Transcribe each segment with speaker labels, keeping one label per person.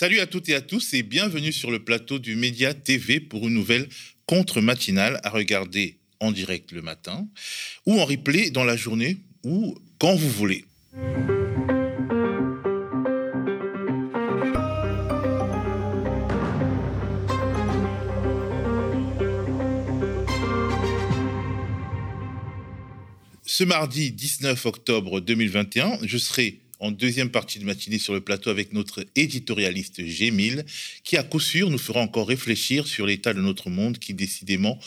Speaker 1: Salut à toutes et à tous et bienvenue sur le plateau du Média TV pour une nouvelle contre-matinale à regarder en direct le matin ou en replay dans la journée ou quand vous voulez. Ce mardi 19 octobre 2021, je serai en deuxième partie de matinée sur le plateau avec notre éditorialiste Gémile, qui à coup sûr nous fera encore réfléchir sur l'état de notre monde qui décidément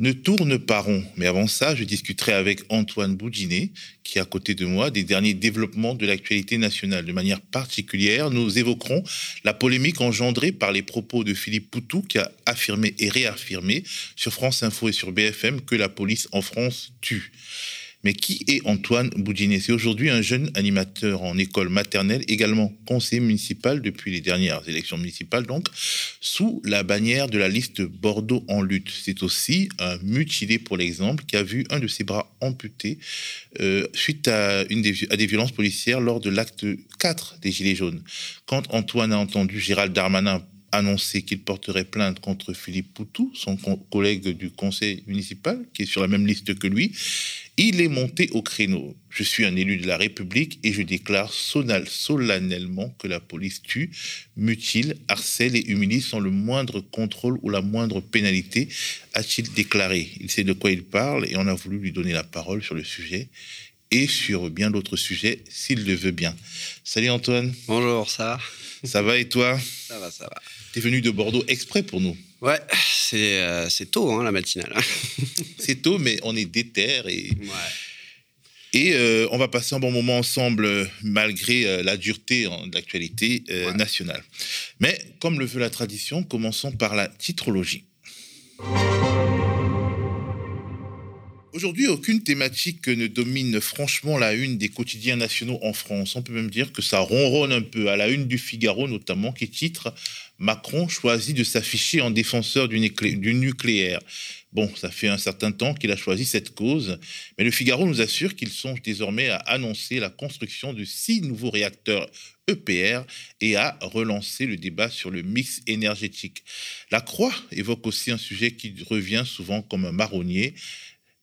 Speaker 1: ne tourne pas rond. Mais avant ça, je discuterai avec Antoine Boudinet, qui est à côté de moi, des derniers développements de l'actualité nationale. De manière particulière, nous évoquerons la polémique engendrée par les propos de Philippe Poutou, qui a affirmé et réaffirmé sur France Info et sur BFM que la police en France tue. Mais qui est Antoine Boudinet C'est aujourd'hui un jeune animateur en école maternelle, également conseiller municipal depuis les dernières élections municipales, donc sous la bannière de la liste Bordeaux en lutte. C'est aussi un mutilé, pour l'exemple, qui a vu un de ses bras amputé euh, suite à, une des, à des violences policières lors de l'acte 4 des Gilets jaunes. Quand Antoine a entendu Gérald Darmanin annoncer qu'il porterait plainte contre Philippe Poutou, son collègue du conseil municipal, qui est sur la même liste que lui. Il est monté au créneau. Je suis un élu de la République et je déclare solennellement que la police tue, mutile, harcèle et humilie sans le moindre contrôle ou la moindre pénalité, a-t-il déclaré. Il sait de quoi il parle et on a voulu lui donner la parole sur le sujet et sur bien d'autres sujets s'il le veut bien. Salut Antoine.
Speaker 2: Bonjour, ça va?
Speaker 1: Ça va et toi?
Speaker 2: Ça va, ça va.
Speaker 1: T'es venu de Bordeaux exprès pour nous
Speaker 2: Ouais, c'est euh, tôt, hein, la matinale.
Speaker 1: c'est tôt, mais on est déter et. Et euh, on va passer un bon moment ensemble euh, malgré la dureté de l'actualité nationale. Mais comme le veut la tradition, commençons par la titrologie. Aujourd'hui, aucune thématique ne domine franchement la une des quotidiens nationaux en France. On peut même dire que ça ronronne un peu, à la une du Figaro notamment, qui titre Macron choisit de s'afficher en défenseur du, nucléaire. Bon, ça fait un certain temps qu'il a choisi cette cause, mais le Figaro nous assure qu'il songe désormais à annoncer la construction de six nouveaux réacteurs EPR et à relancer le débat sur le mix énergétique. La Croix évoque aussi un sujet qui revient souvent comme un marronnier,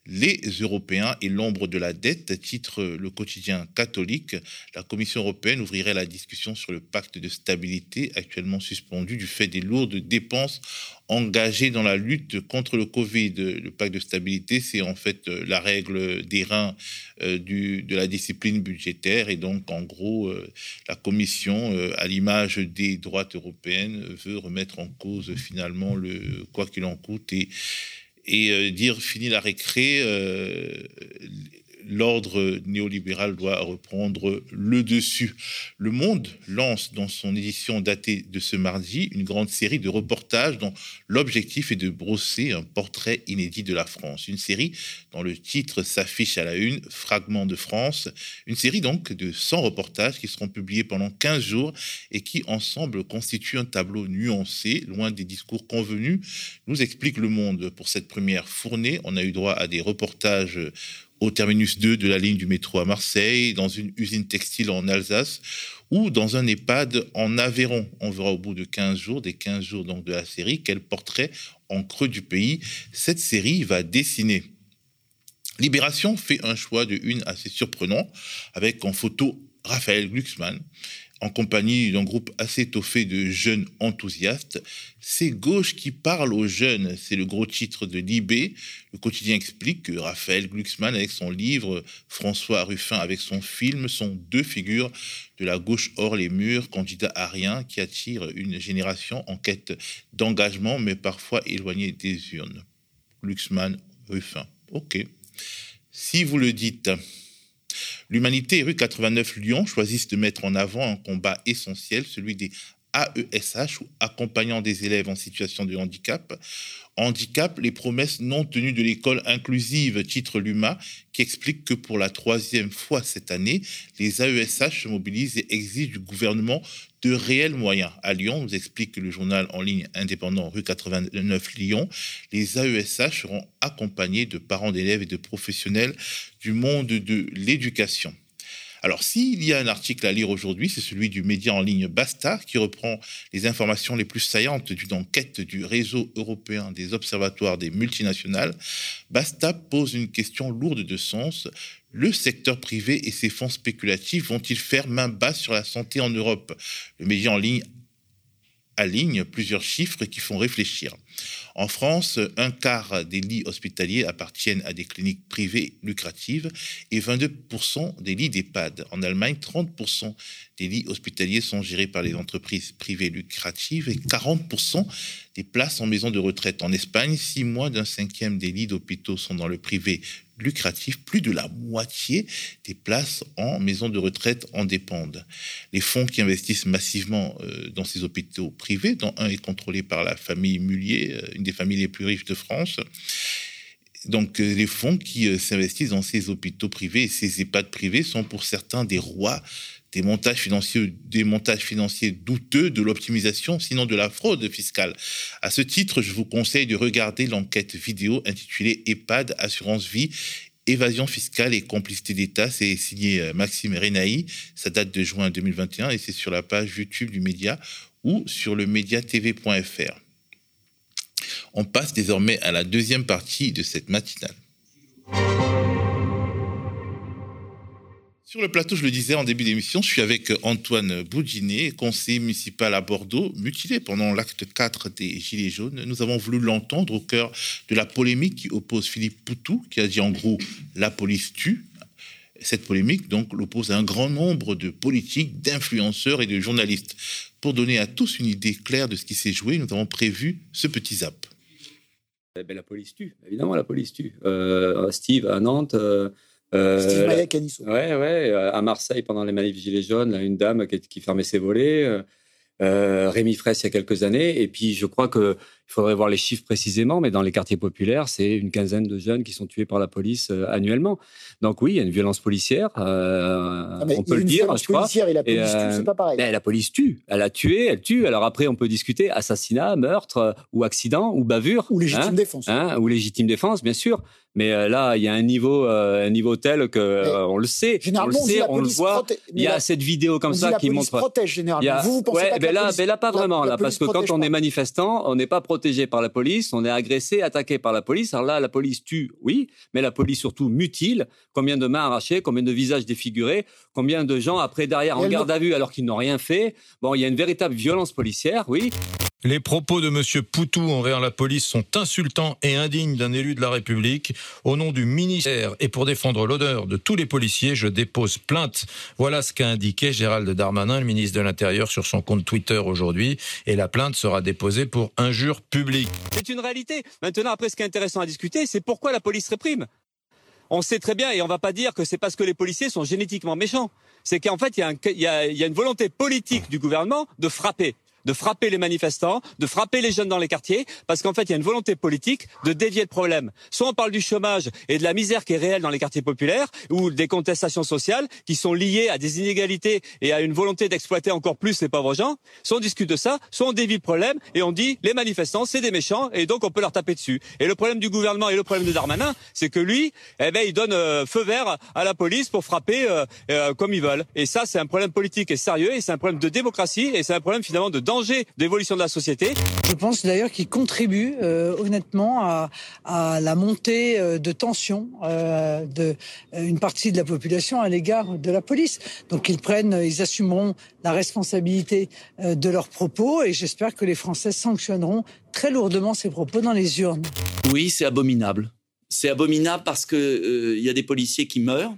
Speaker 1: les Européens et l'ombre de la dette, titre le quotidien catholique. La Commission européenne ouvrirait la discussion sur le pacte de stabilité actuellement suspendu du fait des lourdes dépenses engagées dans la lutte contre le Covid. Le pacte de stabilité, c'est en fait euh, la règle des reins euh, de la discipline budgétaire. Et donc, en gros, euh, la Commission, à l'image des droites européennes, veut remettre en cause finalement le quoi qu'il en coûte et euh, dire fini la récré, euh, l'ordre néolibéral doit reprendre le dessus. Le Monde lance dans son édition datée de ce mardi une grande série de reportages dont l'objectif est de brosser un portrait inédit de la France. Une série dont le titre s'affiche à la une, Fragments de France. Une série donc de 100 reportages qui seront publiés pendant 15 jours et qui ensemble constituent un tableau nuancé, loin des discours convenus, nous explique le Monde. Pour cette première fournée, on a eu droit à des reportages au terminus 2 de la ligne du métro à Marseille, dans une usine textile en Alsace ou dans un EHPAD en Aveyron. On verra au bout de 15 jours, des 15 jours donc de la série, quel portrait en creux du pays cette série va dessiner. Libération fait un choix de une assez surprenant, avec en photo Raphaël Glucksmann, en compagnie d'un groupe assez étoffé de jeunes enthousiastes. C'est Gauche qui parle aux jeunes, c'est le gros titre de Libé. Le quotidien explique que Raphaël Glucksmann, avec son livre, François Ruffin avec son film, sont deux figures de la gauche hors les murs, candidats à rien, qui attirent une génération en quête d'engagement, mais parfois éloignée des urnes. Glucksmann, Ruffin. OK. Si vous le dites. L'Humanité Rue 89 Lyon choisissent de mettre en avant un combat essentiel, celui des AESH ou accompagnant des élèves en situation de handicap. Handicap, les promesses non tenues de l'école inclusive, titre l'UMA, qui explique que pour la troisième fois cette année, les AESH se mobilisent et exigent du gouvernement de réels moyens. À Lyon, nous explique le journal en ligne indépendant rue 89 Lyon, les AESH seront accompagnés de parents d'élèves et de professionnels du monde de l'éducation. Alors, s'il y a un article à lire aujourd'hui, c'est celui du média en ligne Basta, qui reprend les informations les plus saillantes d'une enquête du réseau européen des observatoires des multinationales. Basta pose une question lourde de sens. Le secteur privé et ses fonds spéculatifs vont-ils faire main basse sur la santé en Europe? Le média en ligne aligne plusieurs chiffres qui font réfléchir. En France, un quart des lits hospitaliers appartiennent à des cliniques privées lucratives et 22% des lits d'EHPAD. En Allemagne, 30% des lits hospitaliers sont gérés par les entreprises privées lucratives et 40% des places en maison de retraite. En Espagne, six mois d'un cinquième des lits d'hôpitaux sont dans le privé lucratif, plus de la moitié des places en maison de retraite en dépendent. Les fonds qui investissent massivement euh, dans ces hôpitaux privés, dont un est contrôlé par la famille Mullier, euh, une des familles les plus riches de France, donc euh, les fonds qui s'investissent dans ces hôpitaux privés et ces EHPAD privés sont pour certains des rois des montages financiers, douteux, de l'optimisation, sinon de la fraude fiscale. À ce titre, je vous conseille de regarder l'enquête vidéo intitulée EHPAD Assurance Vie Évasion fiscale et complicité d'État, c'est signé euh, Maxime Renaï, ça date de juin 2021 et c'est sur la page YouTube du média ou sur le médiatv.fr. On passe désormais à la deuxième partie de cette matinale. Sur le plateau, je le disais en début d'émission, je suis avec Antoine Boudinet, conseiller municipal à Bordeaux, mutilé pendant l'acte 4 des Gilets jaunes. Nous avons voulu l'entendre au cœur de la polémique qui oppose Philippe Poutou, qui a dit en gros la police tue. Cette polémique, donc, l'oppose à un grand nombre de politiques, d'influenceurs et de journalistes. Pour donner à tous une idée claire de ce qui s'est joué, nous avons prévu ce petit zap.
Speaker 3: Eh ben, la police tue, évidemment, la police tue. Euh, Steve, à Nantes. Euh,
Speaker 4: euh, Steve.
Speaker 3: Ouais, ouais. Euh, à Marseille, pendant les manifs Gilets jaunes, une dame qui, qui fermait ses volets. Euh, euh, Rémi Fraisse il y a quelques années. Et puis, je crois qu'il faudrait voir les chiffres précisément, mais dans les quartiers populaires, c'est une quinzaine de jeunes qui sont tués par la police euh, annuellement. Donc oui, il y a une violence policière, euh, ah, on peut le dire, je crois.
Speaker 4: Et la police tue, c'est pas pareil.
Speaker 3: Ben, la police tue, elle a tué, elle tue. Alors après, on peut discuter assassinat, meurtre, ou accident, ou bavure.
Speaker 4: Ou légitime
Speaker 3: hein,
Speaker 4: défense.
Speaker 3: Hein, ou légitime défense, bien sûr. Mais euh, là, il y a un niveau, euh, un niveau tel que euh, on le sait, on le sait, on le voit. Il y a cette vidéo comme ça qui montre.
Speaker 4: protège généralement.
Speaker 3: A...
Speaker 4: Vous, vous pensez
Speaker 3: ouais,
Speaker 4: pas
Speaker 3: ben
Speaker 4: que
Speaker 3: là,
Speaker 4: la police...
Speaker 3: ben là, pas vraiment,
Speaker 4: la,
Speaker 3: là, parce que quand on est manifestant, on n'est pas protégé par la police, on est agressé, attaqué par la police. Alors là, la police tue, oui, mais la police surtout mutile. Combien de mains arrachées, combien de visages défigurés, combien de gens après derrière en garde à vue alors qu'ils n'ont rien fait. Bon, il y a une véritable violence policière, oui.
Speaker 5: Les propos de M. Poutou envers la police sont insultants et indignes d'un élu de la République. Au nom du ministère et pour défendre l'honneur de tous les policiers, je dépose plainte. Voilà ce qu'a indiqué Gérald Darmanin, le ministre de l'Intérieur, sur son compte Twitter aujourd'hui. Et la plainte sera déposée pour injure publique.
Speaker 3: C'est une réalité. Maintenant, après, ce qui est intéressant à discuter, c'est pourquoi la police réprime. On sait très bien, et on va pas dire que c'est parce que les policiers sont génétiquement méchants. C'est qu'en fait, il y a une volonté politique du gouvernement de frapper de frapper les manifestants, de frapper les jeunes dans les quartiers, parce qu'en fait, il y a une volonté politique de dévier le problème. Soit on parle du chômage et de la misère qui est réelle dans les quartiers populaires, ou des contestations sociales qui sont liées à des inégalités et à une volonté d'exploiter encore plus les pauvres gens. Soit on discute de ça, soit on dévie le problème et on dit les manifestants, c'est des méchants et donc on peut leur taper dessus. Et le problème du gouvernement et le problème de Darmanin, c'est que lui, eh ben, il donne euh, feu vert à la police pour frapper euh, euh, comme ils veulent. Et ça, c'est un problème politique et sérieux, et c'est un problème de démocratie, et c'est un problème finalement de danger d'évolution de la société.
Speaker 6: Je pense d'ailleurs qu'il contribue euh, honnêtement à, à, la montée euh, de tension euh, de une partie de la population à l'égard de la police. Donc ils prennent, ils assumeront la responsabilité de leurs propos et j'espère que les Français sanctionneront très lourdement ces propos dans les urnes.
Speaker 7: Oui, c'est abominable. C'est abominable parce que il y a des policiers qui meurent.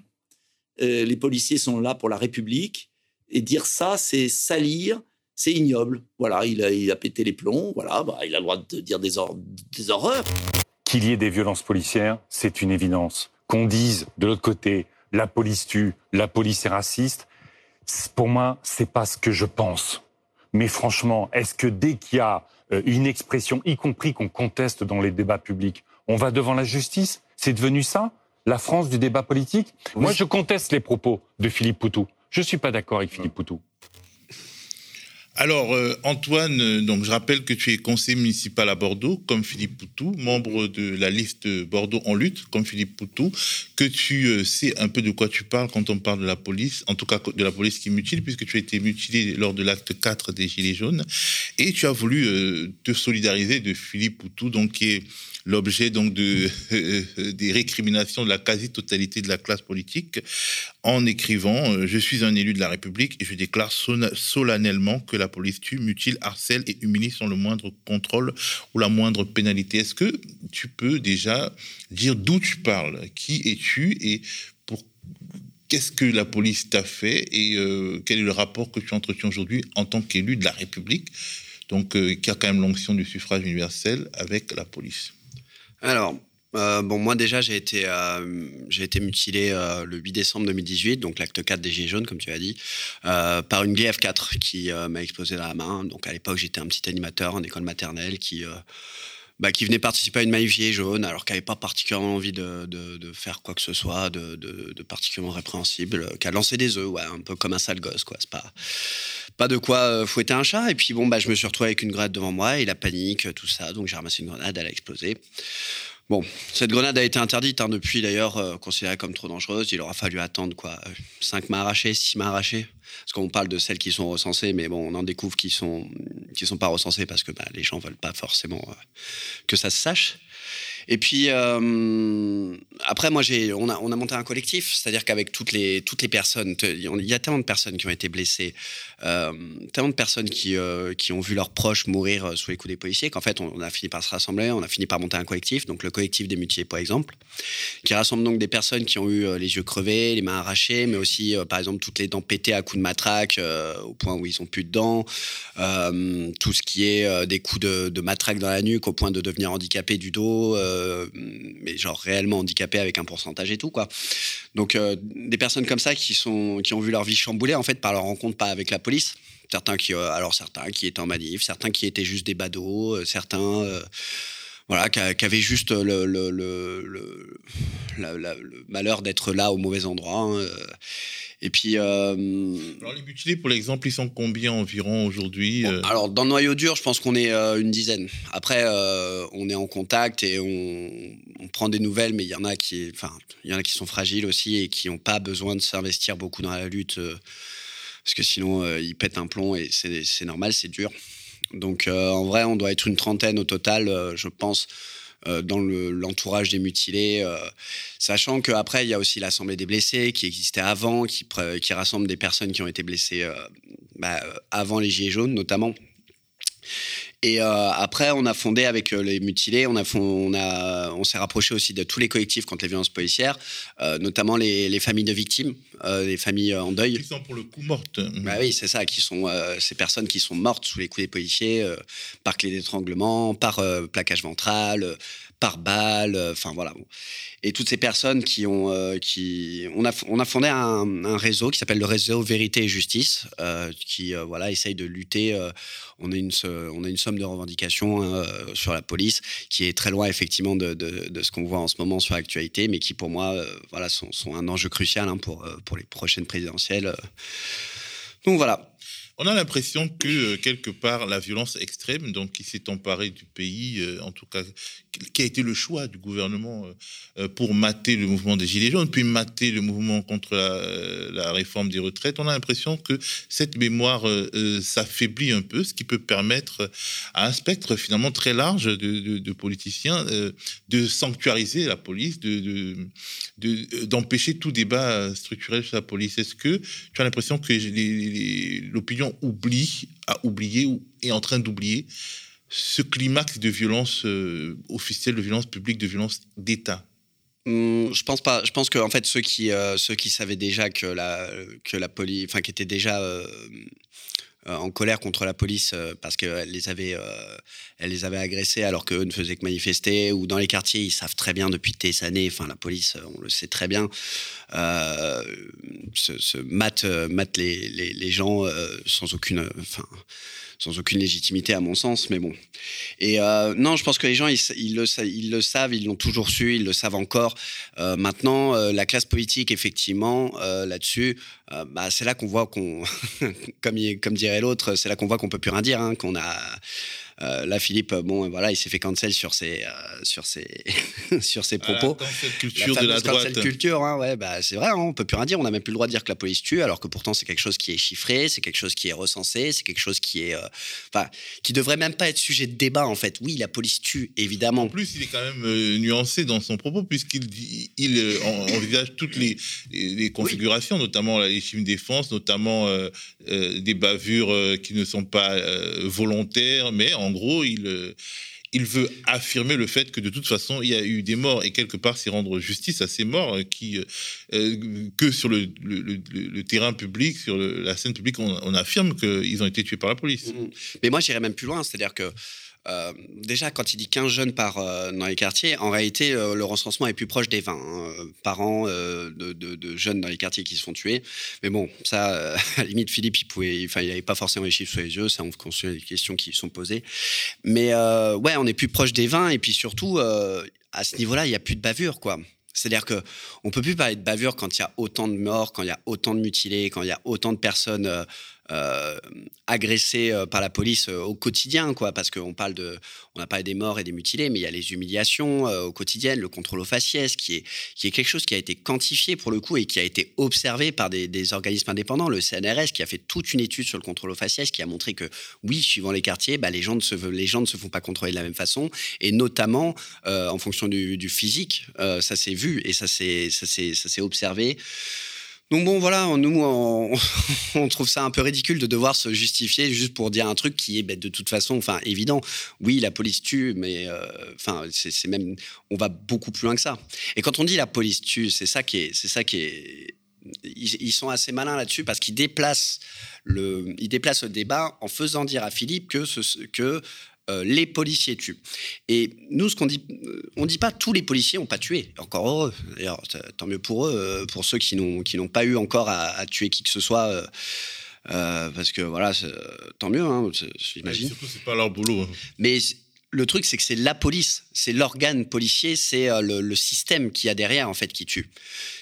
Speaker 7: les policiers sont là pour la République et dire ça, c'est salir c'est ignoble. Voilà, il a, il a, pété les plombs, voilà, bah, il a le droit de dire des, or des horreurs.
Speaker 8: Qu'il y ait des violences policières, c'est une évidence. Qu'on dise de l'autre côté, la police tue, la police est raciste, pour moi, c'est pas ce que je pense. Mais franchement, est-ce que dès qu'il y a une expression, y compris qu'on conteste dans les débats publics, on va devant la justice? C'est devenu ça La France du débat politique? Oui. Moi, je conteste les propos de Philippe Poutou. Je ne suis pas d'accord avec Philippe Poutou.
Speaker 1: Alors, euh, Antoine, euh, donc, je rappelle que tu es conseiller municipal à Bordeaux, comme Philippe Poutou, membre de la liste Bordeaux en lutte, comme Philippe Poutou, que tu euh, sais un peu de quoi tu parles quand on parle de la police, en tout cas de la police qui mutile, puisque tu as été mutilé lors de l'acte 4 des Gilets jaunes, et tu as voulu te solidariser de Philippe Poutou, donc qui est l'objet donc de, des récriminations de la quasi-totalité de la classe politique en écrivant Je suis un élu de la République et je déclare solennellement que la police tue, mutile, harcèle et humilie sans le moindre contrôle ou la moindre pénalité. Est-ce que tu peux déjà dire d'où tu parles? Qui es-tu? Et pour qu'est-ce que la police t'a fait? Et euh, quel est le rapport que tu entretiens aujourd'hui en tant qu'élu de la République, donc euh, qui a quand même l'onction du suffrage universel avec la police.
Speaker 2: Alors, euh, bon, moi déjà, j'ai été, euh, été mutilé euh, le 8 décembre 2018, donc l'acte 4 des Gilets jaunes, comme tu as dit, par une gf 4 qui m'a explosé dans la main. Donc à l'époque, j'étais un petit animateur en école maternelle qui, bah, qui venait participer à une maille Gilets jaunes, alors qu'il n'avait pas particulièrement envie de, de, faire quoi que ce soit de, de particulièrement répréhensible, qui a lancé des œufs, ouais, un peu comme un sale gosse, quoi. C'est pas pas de quoi fouetter un chat. Et puis bon, bah, je me suis retrouvé avec une grenade devant moi et la panique, tout ça. Donc j'ai ramassé une grenade, elle a explosé. Bon, cette grenade a été interdite hein, depuis d'ailleurs, euh, considérée comme trop dangereuse. Il aura fallu attendre quoi 5 mains arrachées, 6 mains arrachées Parce qu'on parle de celles qui sont recensées, mais bon, on en découvre qui sont qui sont pas recensées parce que bah, les gens veulent pas forcément euh, que ça se sache. Et puis euh, après, moi, on a, on a monté un collectif, c'est-à-dire qu'avec toutes les personnes, il y a tellement de personnes qui ont été blessées, euh, tellement de personnes qui euh, qui ont vu leurs proches mourir sous les coups des policiers, qu'en fait, on, a fini par se rassembler, on a fini par monter un collectif, donc le collectif des mutilés, par exemple, qui rassemble donc des personnes qui ont eu les yeux crevés, les mains arrachées, mais aussi, par exemple, toutes les dents pétées à coups de matraque, au point où ils ont plus de dents, tout ce qui est des coups de, de matraque dans la nuque, au point de devenir handicapé du dos. Euh, mais genre réellement handicapés avec un pourcentage et tout quoi. Donc euh, des personnes comme ça qui sont qui ont vu leur vie chamboulée en fait par leur rencontre pas avec la police. Certains qui euh, alors certains qui étaient en manif, certains qui étaient juste des badauds, certains voilà, qui, avaient juste le, malheur d'être là au mauvais endroit. Hein, et puis. Euh,
Speaker 1: alors, les mutilés, pour l'exemple, ils sont combien environ aujourd'hui
Speaker 2: euh Alors, dans le noyau dur, je pense qu'on est euh, une dizaine. Après, on est en contact et on, prend des nouvelles, mais il y en a qui, enfin, il y en a qui sont fragiles aussi et qui n'ont pas besoin de s'investir beaucoup dans la lutte parce que sinon, ils pètent un plomb et c'est normal, c'est dur. Donc, en vrai, on doit être une trentaine au total, je pense. Euh, dans l'entourage des mutilés, euh, sachant qu'après, il y a aussi l'Assemblée des blessés qui existait avant, qui, rassemble des personnes qui ont été blessées euh, bah, avant les Gilets jaunes notamment. Et euh, après, on a fondé avec euh, les mutilés, on, a on, a, on s'est rapproché aussi de tous les collectifs contre les violences policières, euh, notamment les, les, familles de victimes, les familles en deuil.
Speaker 1: Qui sont pour le coup mortes.
Speaker 2: Bah oui, c'est ça, qui sont ces personnes qui sont mortes sous les coups des policiers, par clé d'étranglement, par plaquage ventral, par balle, enfin voilà. Et toutes ces personnes qui ont, qui, on a, on a fondé un, réseau qui s'appelle le réseau Vérité et Justice, qui voilà essaye de lutter. on a une, on a une de revendications hein, euh, sur la police, qui est très loin effectivement de, ce qu'on voit en ce moment sur l'actualité, mais qui pour moi euh, voilà, sont, un enjeu crucial hein, pour, euh, pour les prochaines présidentielles. Donc voilà.
Speaker 1: On a l'impression que quelque part la violence extrême, donc qui s'est emparée du pays, en tout cas qui a été le choix du gouvernement euh, pour mater le mouvement des Gilets jaunes, puis mater le mouvement contre la, réforme des retraites, on a l'impression que cette mémoire euh, euh, s'affaiblit un peu, ce qui peut permettre à un spectre finalement très large de, politiciens de sanctuariser la police, de, d'empêcher tout débat structurel sur la police. Est-ce que tu as l'impression que l'opinion oublie, a oublié ou est en train d'oublier ce climax de violence euh, officielle, de violence publique, de violence d'État
Speaker 2: hum, je pense pas. Je pense que en fait ceux qui euh, ceux qui savaient déjà que la que la police, enfin qui étaient déjà euh, en colère contre la police parce qu'elle les avait elle les avait agressés alors qu'eux ne faisaient que manifester ou dans les quartiers ils savent très bien depuis des années. Enfin la police on le sait très bien se, se mate, mate les, les, les gens sans aucune sans aucune légitimité à mon sens, mais bon. Et euh, non, je pense que les gens, ils, le, savent, ils l'ont toujours su, ils le savent encore. Euh, maintenant, euh, la classe politique, effectivement, là-dessus, bah, c'est là qu'on voit qu'on, comme, comme dirait l'autre, c'est là qu'on voit qu'on peut plus rien dire, hein, qu'on a euh, là, Philippe, bon, voilà, il s'est fait cancel sur ses, euh, sur ses, sur ses propos.
Speaker 1: la culture de la droite.
Speaker 2: culture, hein, ouais, bah, c'est vrai, hein, on peut plus rien dire. On n'a même plus le droit de dire que la police tue, alors que pourtant c'est quelque chose qui est chiffré, c'est quelque chose qui est recensé, c'est quelque chose qui est, euh, enfin, qui devrait même pas être sujet de débat en fait. Oui, la police tue, évidemment. En
Speaker 1: plus, il est quand même nuancé dans son propos puisqu'il il envisage toutes les, les, configurations, notamment la légitime défense, notamment des bavures qui ne sont pas volontaires, mais en en gros, il, euh, il veut affirmer le fait que de toute façon, il y a eu des morts et quelque part s'y rendre justice à ces morts euh, qui, euh, que sur le, terrain public, sur la scène publique, on, affirme qu'ils ont été tués par la police. Mm-hmm.
Speaker 2: Mais moi, j'irais même plus loin, c'est-à-dire que euh, déjà, quand il dit 15 jeunes par, euh, dans les quartiers, en réalité, euh, le recensement est plus proche des 20 hein, par an de, jeunes dans les quartiers qui se font tuer. Mais bon, ça, à la limite, Philippe, il pouvait, il n'avait pas forcément les chiffres sous les yeux, ça, on considère les questions qui sont posées. Mais ouais, on est plus proche des 20, et puis surtout, à ce niveau-là, il n'y a plus de bavure, quoi. C'est-à-dire que on peut plus parler de bavure quand il y a autant de morts, quand il y a autant de mutilés, quand il y a autant de personnes euh, agressés euh, par la police euh, au quotidien, quoi, parce qu'on parle de, on a parlé des morts et des mutilés, mais il y a les humiliations au quotidien, le contrôle aux faciès, qui est, qui est quelque chose qui a été quantifié pour le coup et qui a été observé par des, organismes indépendants, le CNRS, qui a fait toute une étude sur le contrôle aux faciès, qui a montré que oui, suivant les quartiers, bah, les gens ne se, les gens ne se font pas contrôler de la même façon, et notamment en fonction du, du physique, ça s'est vu et ça ça s'est observé. Donc bon, voilà, nous, on, trouve ça un peu ridicule de devoir se justifier juste pour dire un truc qui est de toute façon, enfin, évident. Oui, la police tue, mais euh, enfin, c'est même, on va beaucoup plus loin que ça. Et quand on dit la police tue, c'est ça qui est, c'est ça qui est, ils, sont assez malins là-dessus parce qu'ils déplacent le, ils déplacent le débat en faisant dire à Philippe que, ce, que euh, les policiers tuent. Et nous, ce qu'on dit, on dit pas tous les policiers n'ont pas tué. Encore heureux. D'ailleurs, tant mieux pour eux, euh, pour ceux qui n'ont qui n'ont pas eu encore à, tuer qui que ce soit. Euh, parce que voilà, tant mieux, hein, j'imagine.
Speaker 1: surtout, c'est pas leur boulot. Hein.
Speaker 2: Mais le truc, c'est que c'est la police, c'est l'organe policier, c'est le, le, système qui a derrière en fait qui tue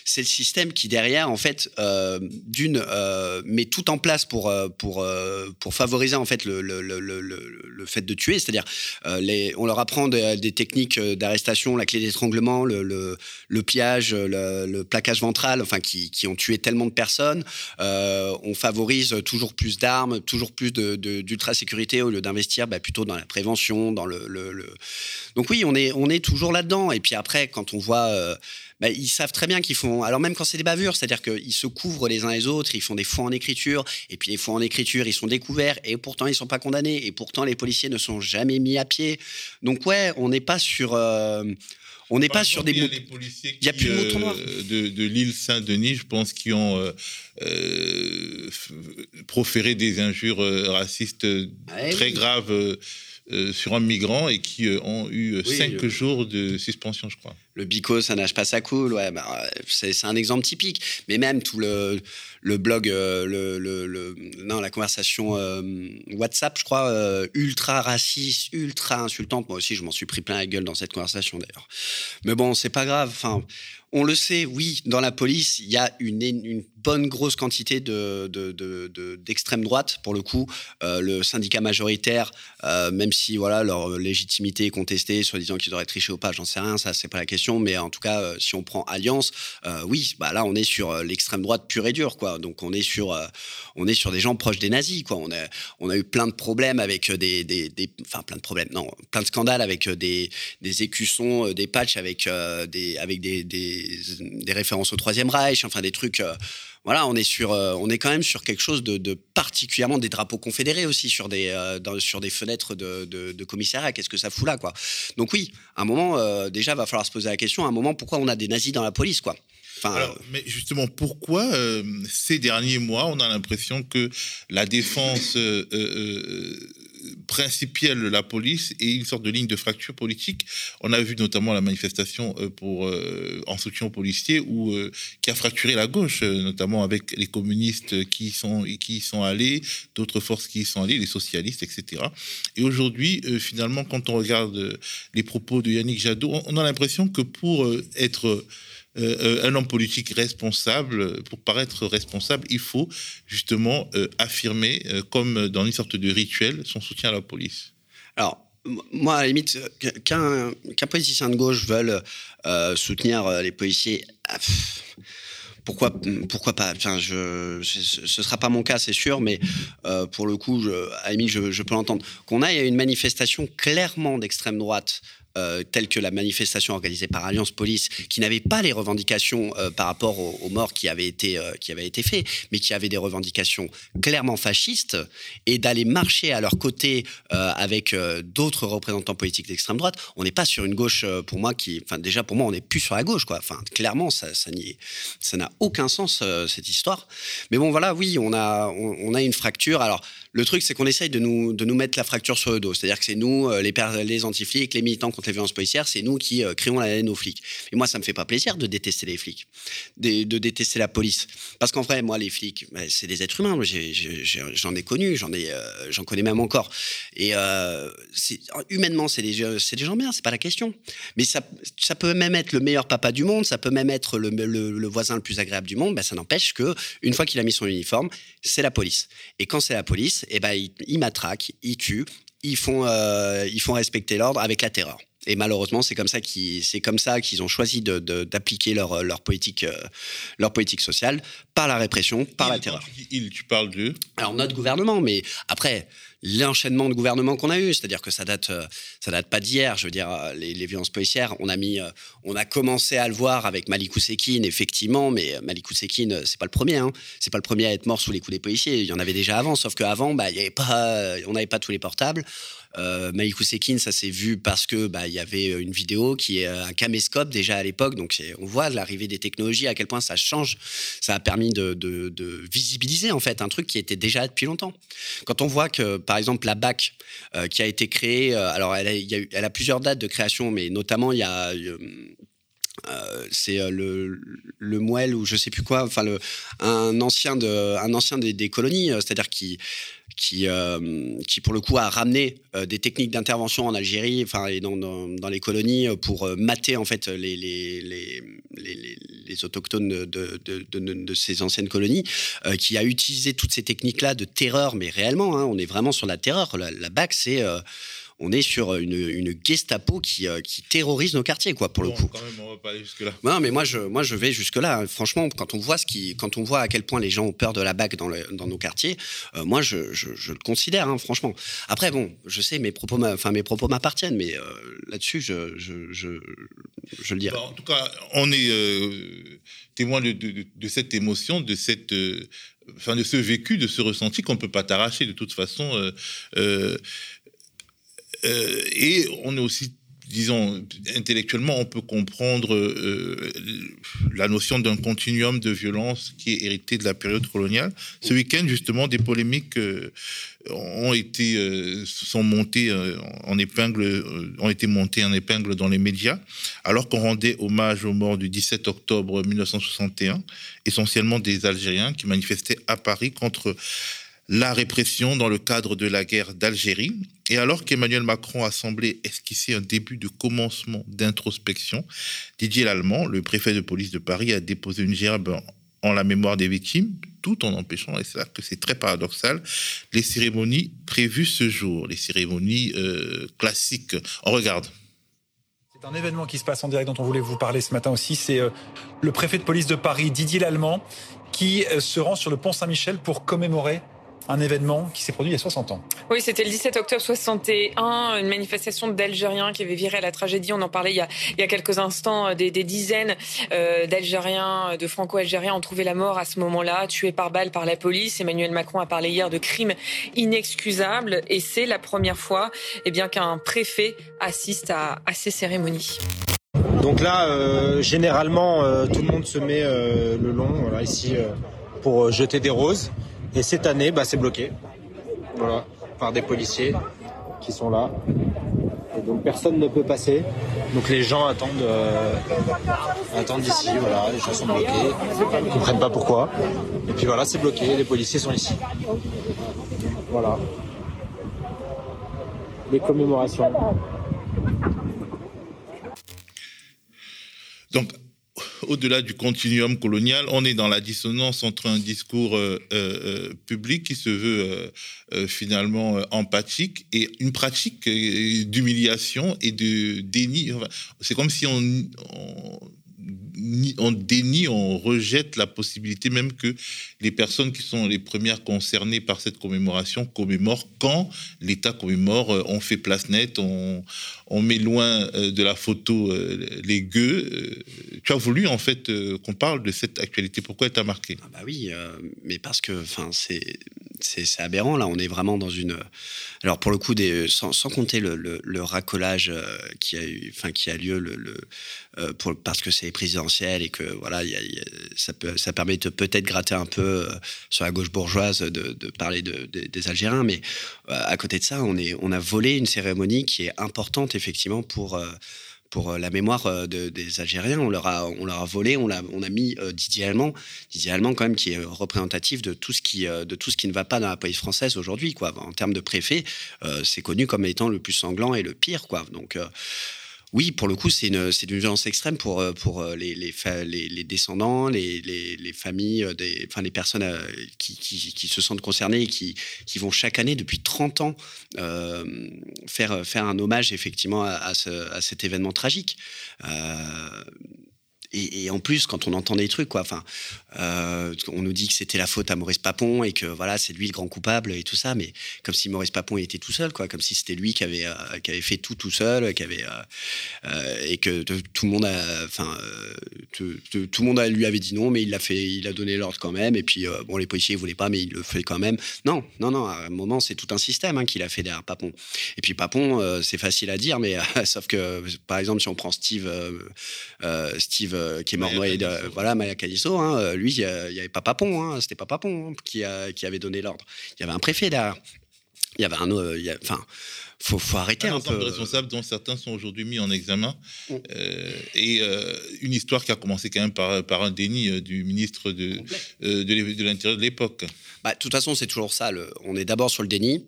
Speaker 2: c'est le système qui derrière, en fait, euh, d'une euh, met tout en place pour euh, pour pour favoriser en fait le le, le, le, fait de tuer, c'est-à-dire on leur apprend des, techniques d'arrestation, la clé d'étranglement, le, le, pillage, le, plaquage ventral, enfin qui, qui ont tué tellement de personnes. on favorise toujours plus d'armes, toujours plus de d'ultra sécurité au lieu d'investir bah, plutôt dans la prévention, dans le, le, donc oui, on est on est toujours là-dedans. Et puis après, quand on voit bah, ils savent très bien qu'ils font. Alors même quand c'est des bavures, c'est-à-dire qu'ils se couvrent les uns les autres, ils font des faux en écriture, et puis les faux en écriture, ils sont découverts, et pourtant ils sont pas condamnés, et pourtant les policiers ne sont jamais mis à pied. Donc ouais, on n'est pas sur. Euh, on n'est pas sur des.
Speaker 1: Il y a des policiers qui, plus de, euh, de, de l'île Saint-Denis, je pense, qui ont euh, euh proféré des injures racistes ah très graves sur un migrant et qui ont eu cinq jours de suspension, je crois
Speaker 2: le bico, ça nage pas, ça coule. Ouais, bah, c'est un exemple typique. Mais même tout le, le blog, euh, le, le, non, la conversation euh, WhatsApp, je crois, euh, ultra raciste, ultra insultante. Moi aussi, je m'en suis pris plein la gueule dans cette conversation d'ailleurs. Mais bon, c'est pas grave. Enfin, on le sait, oui, dans la police, il y a une, bonne grosse quantité de, d'extrême droite, pour le coup. Euh, le syndicat majoritaire, euh, même si voilà, leur légitimité est contestée, soit disant qu'ils auraient triché ou pas, j'en sais rien, ça, c'est pas la question. Mais en tout cas, euh, si on prend Alliance, oui, bah là, on est sur l'extrême droite pure et dure, quoi. Donc, on est sur, on est sur des gens proches des nazis, quoi. On a, on a eu plein de problèmes avec des, des, enfin, plein de problèmes, non, plein de scandales avec des, écussons, des patchs avec des, avec des, références au Troisième Reich, enfin des trucs. Euh, voilà, on est sur, euh, on est quand même sur quelque chose de, particulièrement des drapeaux confédérés aussi sur des, euh, sur des fenêtres de, de, commissariat. Qu'est-ce que ça fout là, quoi? Donc oui, à un moment, déjà, va falloir se poser la question. À un moment, pourquoi on a des nazis dans la police, quoi?
Speaker 1: Enfin, mais justement, pourquoi ces derniers mois, on a l'impression que la défense principielle la police et une sorte de ligne de fracture politique. On a vu notamment la manifestation pour, en soutien aux policiers où, qui a fracturé la gauche, notamment avec les communistes qui sont, qui sont allés, d'autres forces qui y sont allées, les socialistes, etc. Et aujourd'hui, finalement, quand on regarde les propos de Yannick Jadot, on a l'impression que pour être euh, un homme politique responsable, pour paraître responsable, il faut justement euh, affirmer, euh, comme dans une sorte de rituel, son soutien à la police.
Speaker 2: Alors, moi, à la limite, qu'un politicien de gauche veuille soutenir les policiers, ah, pourquoi, pourquoi pas? Enfin, Ce ne sera pas mon cas, c'est sûr, mais pour le coup, je, je, je peux l'entendre. Qu'on aille à une manifestation clairement d'extrême droite euh, que la manifestation organisée par Alliance Police, qui n'avait pas les revendications euh, par rapport aux, morts qui avaient été euh, avaient été faits, mais qui avait des revendications clairement fascistes, et d'aller marcher à leur côté avec d'autres représentants politiques d'extrême droite, on n'est pas sur une gauche pour moi qui, enfin déjà pour moi on n'est plus sur la gauche quoi. Enfin clairement ça ça ça n'a aucun sens cette histoire. Mais bon voilà oui on a on a une fracture alors le truc, c'est qu'on essaye de nous, de nous mettre la fracture sur le dos. C'est-à-dire que c'est nous, euh, les, les anti-flics, les militants contre les violences policières, c'est nous qui euh, créons la haine aux flics. Et moi, ça me fait pas plaisir de détester les flics, de, détester la police. Parce qu'en vrai, moi, les flics, bah, c'est des êtres humains. J'en ai, connu, j'en ai, euh, connais même encore. Et humainement, c'est des, des gens bien, c'est pas la question. Mais ça, peut même être le meilleur papa du monde, ça peut même être le, le, voisin le plus agréable du monde. Bah, ça n'empêche que une fois qu'il a mis son uniforme, c'est la police. Et quand c'est la police, eh ben, ils, matraquent, ils tuent, ils font, euh, ils font respecter l'ordre avec la terreur. Et malheureusement, c'est comme ça qu'ils, c'est comme ça qu'ils ont choisi de, d'appliquer leur, leur politique, euh, leur politique sociale par la répression, par la terreur.
Speaker 1: Il, tu parles de
Speaker 2: Alors notre gouvernement, mais après l'enchaînement de gouvernement qu'on a eu, c'est-à-dire que ça date, euh, ça date pas d'hier. Je veux dire, les, violences policières, on a mis, on a commencé à le voir avec Malik Oussekine, effectivement, mais Malik Oussekine, c'est pas le premier. Hein. C'est pas le premier à être mort sous les coups des policiers. Il y en avait déjà avant, sauf qu'avant, bah, on n'avait pas tous les portables. Euh, ça s'est vu parce que bah, y avait une vidéo qui est un caméscope déjà à l'époque. Donc on voit l'arrivée des technologies, à quel point ça change. Ça a permis de, visibiliser en fait un truc qui était déjà depuis longtemps. Quand on voit que par exemple la BAC euh, qui a été créée, euh, alors elle a, plusieurs dates de création, mais notamment il y a euh, c'est euh, le, le Mouel ou je sais plus quoi, enfin un ancien, ancien des, colonies, euh, c'est-à-dire qui, qui, qui pour le coup a ramené des techniques d'intervention en Algérie, enfin et dans, les colonies pour mater en fait les, les, les, les autochtones de, de, de, ces anciennes colonies, qui a utilisé toutes ces techniques-là de terreur, mais réellement, hein, on est vraiment sur la terreur. La BAC, c'est on est sur une, une Gestapo qui, euh, qui terrorise nos quartiers, quoi, pour le coup.
Speaker 1: Quand même, on va pas aller jusque-là.
Speaker 2: Non, mais moi, je, moi, je vais jusque-là. Franchement, quand on voit ce qui, quand on voit à quel point les gens ont peur de la BAC dans, dans nos quartiers, euh, moi, je, je, le considère, hein, franchement. Après, bon, je sais, mes propos, enfin, mes propos m'appartiennent, mais euh, là-dessus, je, je, je, le dirais.
Speaker 1: en tout cas, on est témoin de, de, cette émotion, de cette enfin de ce vécu, de ce ressenti qu'on ne peut pas t'arracher de toute façon. Euh, et on est aussi disons, intellectuellement, on peut comprendre euh, la notion d'un continuum de violence qui est hérité de la période coloniale. Ce week-end, justement, des polémiques euh, ont été, sont montées en épingle, ont été montées en épingle dans les médias, alors qu'on rendait hommage aux morts du 17 octobre 1961, essentiellement des Algériens qui manifestaient à Paris contre la répression dans le cadre de la guerre d'Algérie. Et alors qu'Emmanuel Macron a semblé esquisser un début de commencement d'introspection, Didier Lallemand, le préfet de police de Paris, a déposé une gerbe en la mémoire des victimes, tout en empêchant, et c'est là que c'est très paradoxal, les cérémonies prévues ce jour, les cérémonies euh, classiques. On regarde.
Speaker 9: C'est un événement qui se passe en direct dont on voulait vous parler ce matin aussi. C'est euh, le préfet de police de Paris, Didier Lallemand, qui euh, se rend sur le pont Saint-Michel pour commémorer un événement qui s'est produit il y a 60 ans.
Speaker 10: Oui, c'était le 17 octobre 61, une manifestation d'Algériens qui avait viré à la tragédie. On en parlait il y a, il y a quelques instants. Des, des dizaines euh, d'Algériens, de Franco-Algériens ont trouvé la mort à ce moment-là, tués par balle par la police. Emmanuel Macron a parlé hier de crimes inexcusables et c'est la première fois eh bien, qu'un préfet assiste à, à ces cérémonies.
Speaker 11: Donc là, euh, généralement, euh, tout le monde se met le long, voilà, ici, pour jeter des roses. Et cette année, bah, c'est bloqué. Voilà, par des policiers. qui sont là. Et donc personne ne peut passer. Donc les gens attendent, euh, attendent ici, voilà, les gens sont bloqués, ils ne comprennent pas pourquoi. Et puis voilà, c'est bloqué, les policiers sont ici. Voilà. Les commémorations.
Speaker 1: Donc, au-delà du continuum colonial, on est dans la dissonance entre un discours euh, euh, public qui se veut euh, finalement empathique et une pratique d'humiliation et de déni. c'est comme si on dénie, on rejette la possibilité même que les personnes qui sont les premières concernées par cette commémoration commémorent quand l'État commémore, euh, on fait place nette, on, met loin euh, de la photo euh, les gueux. Tu as voulu en fait qu'on parle de cette actualité. Pourquoi elle marqué?
Speaker 2: Ah Bah oui, mais parce que c'est aberrant. Là, on est vraiment dans une. Alors, pour le coup, sans, compter le, racolage qui, a eu, enfin, qui a lieu le, pour, parce que c'est présidentiel et que voilà, ça, permet de peut-être gratter un peu sur la gauche bourgeoise de, parler de, des Algériens. Mais à côté de ça, on, a volé une cérémonie qui est importante, effectivement, pour pour euh, la mémoire euh, des Algériens. On leur a, volé, on, a, mis euh, Didier Allemand, Didier Allemand quand même qui est représentatif de tout ce qui, de tout ce qui ne va pas dans la police française aujourd'hui. En termes de préfet, c'est connu comme étant le plus sanglant et le pire. Donc oui, pour le coup, c'est une, une violence extrême pour, euh, pour euh, les, les, les, descendants, les, les, familles, euh, des, enfin, les personnes qui, qui, se sentent concernées et qui, qui vont chaque année, depuis 30 ans, faire, faire un hommage effectivement à, à, ce, à cet événement tragique. Et, en plus, quand on entend des trucs, quoi, enfin, euh, on nous dit que c'était la faute à Maurice Papon et que voilà, c'est lui le grand coupable et tout ça, mais comme si Maurice Papon était tout seul, quoi, comme si c'était lui qui avait, euh, qui avait fait tout tout seul, qui avait euh, et que tout le monde enfin, tout, le monde lui avait dit non, mais il l'a fait, il a donné l'ordre quand même. Et puis bon, les policiers ne voulaient pas, mais il le fait quand même. Non, non, non. À un moment, c'est tout un système hein, qu'il a fait derrière Papon. Et puis Papon, c'est facile à dire, mais sauf que par exemple, si on prend Steve, Steve euh, qui est mort noyé. voilà, Maya hein, euh, lui, il n'y avait pas Papon, hein, c'était pas Papon hein, qui, a, qui avait donné l'ordre. Il y avait un préfet derrière. Il y avait un. Euh, enfin. faut, faut arrêter un, un peu.
Speaker 1: de responsables dont certains sont aujourd'hui mis en examen. Mm. et une histoire qui a commencé quand même par, par un déni du ministre de, de l'Intérieur de l'époque.
Speaker 2: Bah, de toute façon, c'est toujours ça. on est d'abord sur le déni.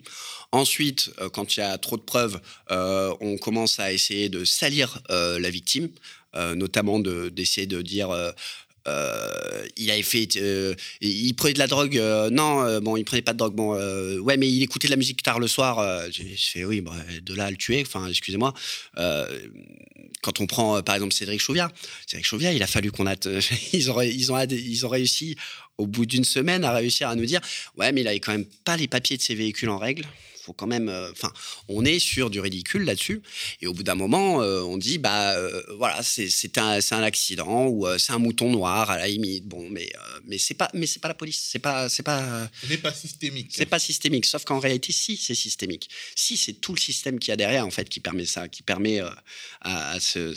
Speaker 2: Ensuite, quand il y a trop de preuves, on commence à essayer de salir la victime. Euh, notamment d'essayer de, dire euh, euh, il avait fait, il prenait de la drogue. non, bon, il prenait pas de drogue. Bon, ouais, mais il écoutait de la musique tard le soir. je fais oui, bah, de là à le tuer. Enfin, excusez-moi. quand on prend par exemple Cédric Chauviat, Cédric Chauviat, il a fallu qu'on a, ils ont, ils ont, ils ont réussi au bout d'une semaine à réussir à nous dire, ouais, mais il avait quand même pas les papiers de ses véhicules en règle quand même. Euh, enfin, on est sur du ridicule là-dessus. Et au bout d'un moment, euh, on dit bah euh, voilà, c'est un, un accident ou c'est un mouton noir à la limite. Bon, mais mais c'est pas mais c'est pas la police. C'est pas c'est pas.
Speaker 1: N'est pas systémique.
Speaker 2: C'est pas systémique. Sauf qu'en réalité, si c'est systémique. Si c'est tout le système qui a derrière en fait qui permet ça, qui permet à, ces,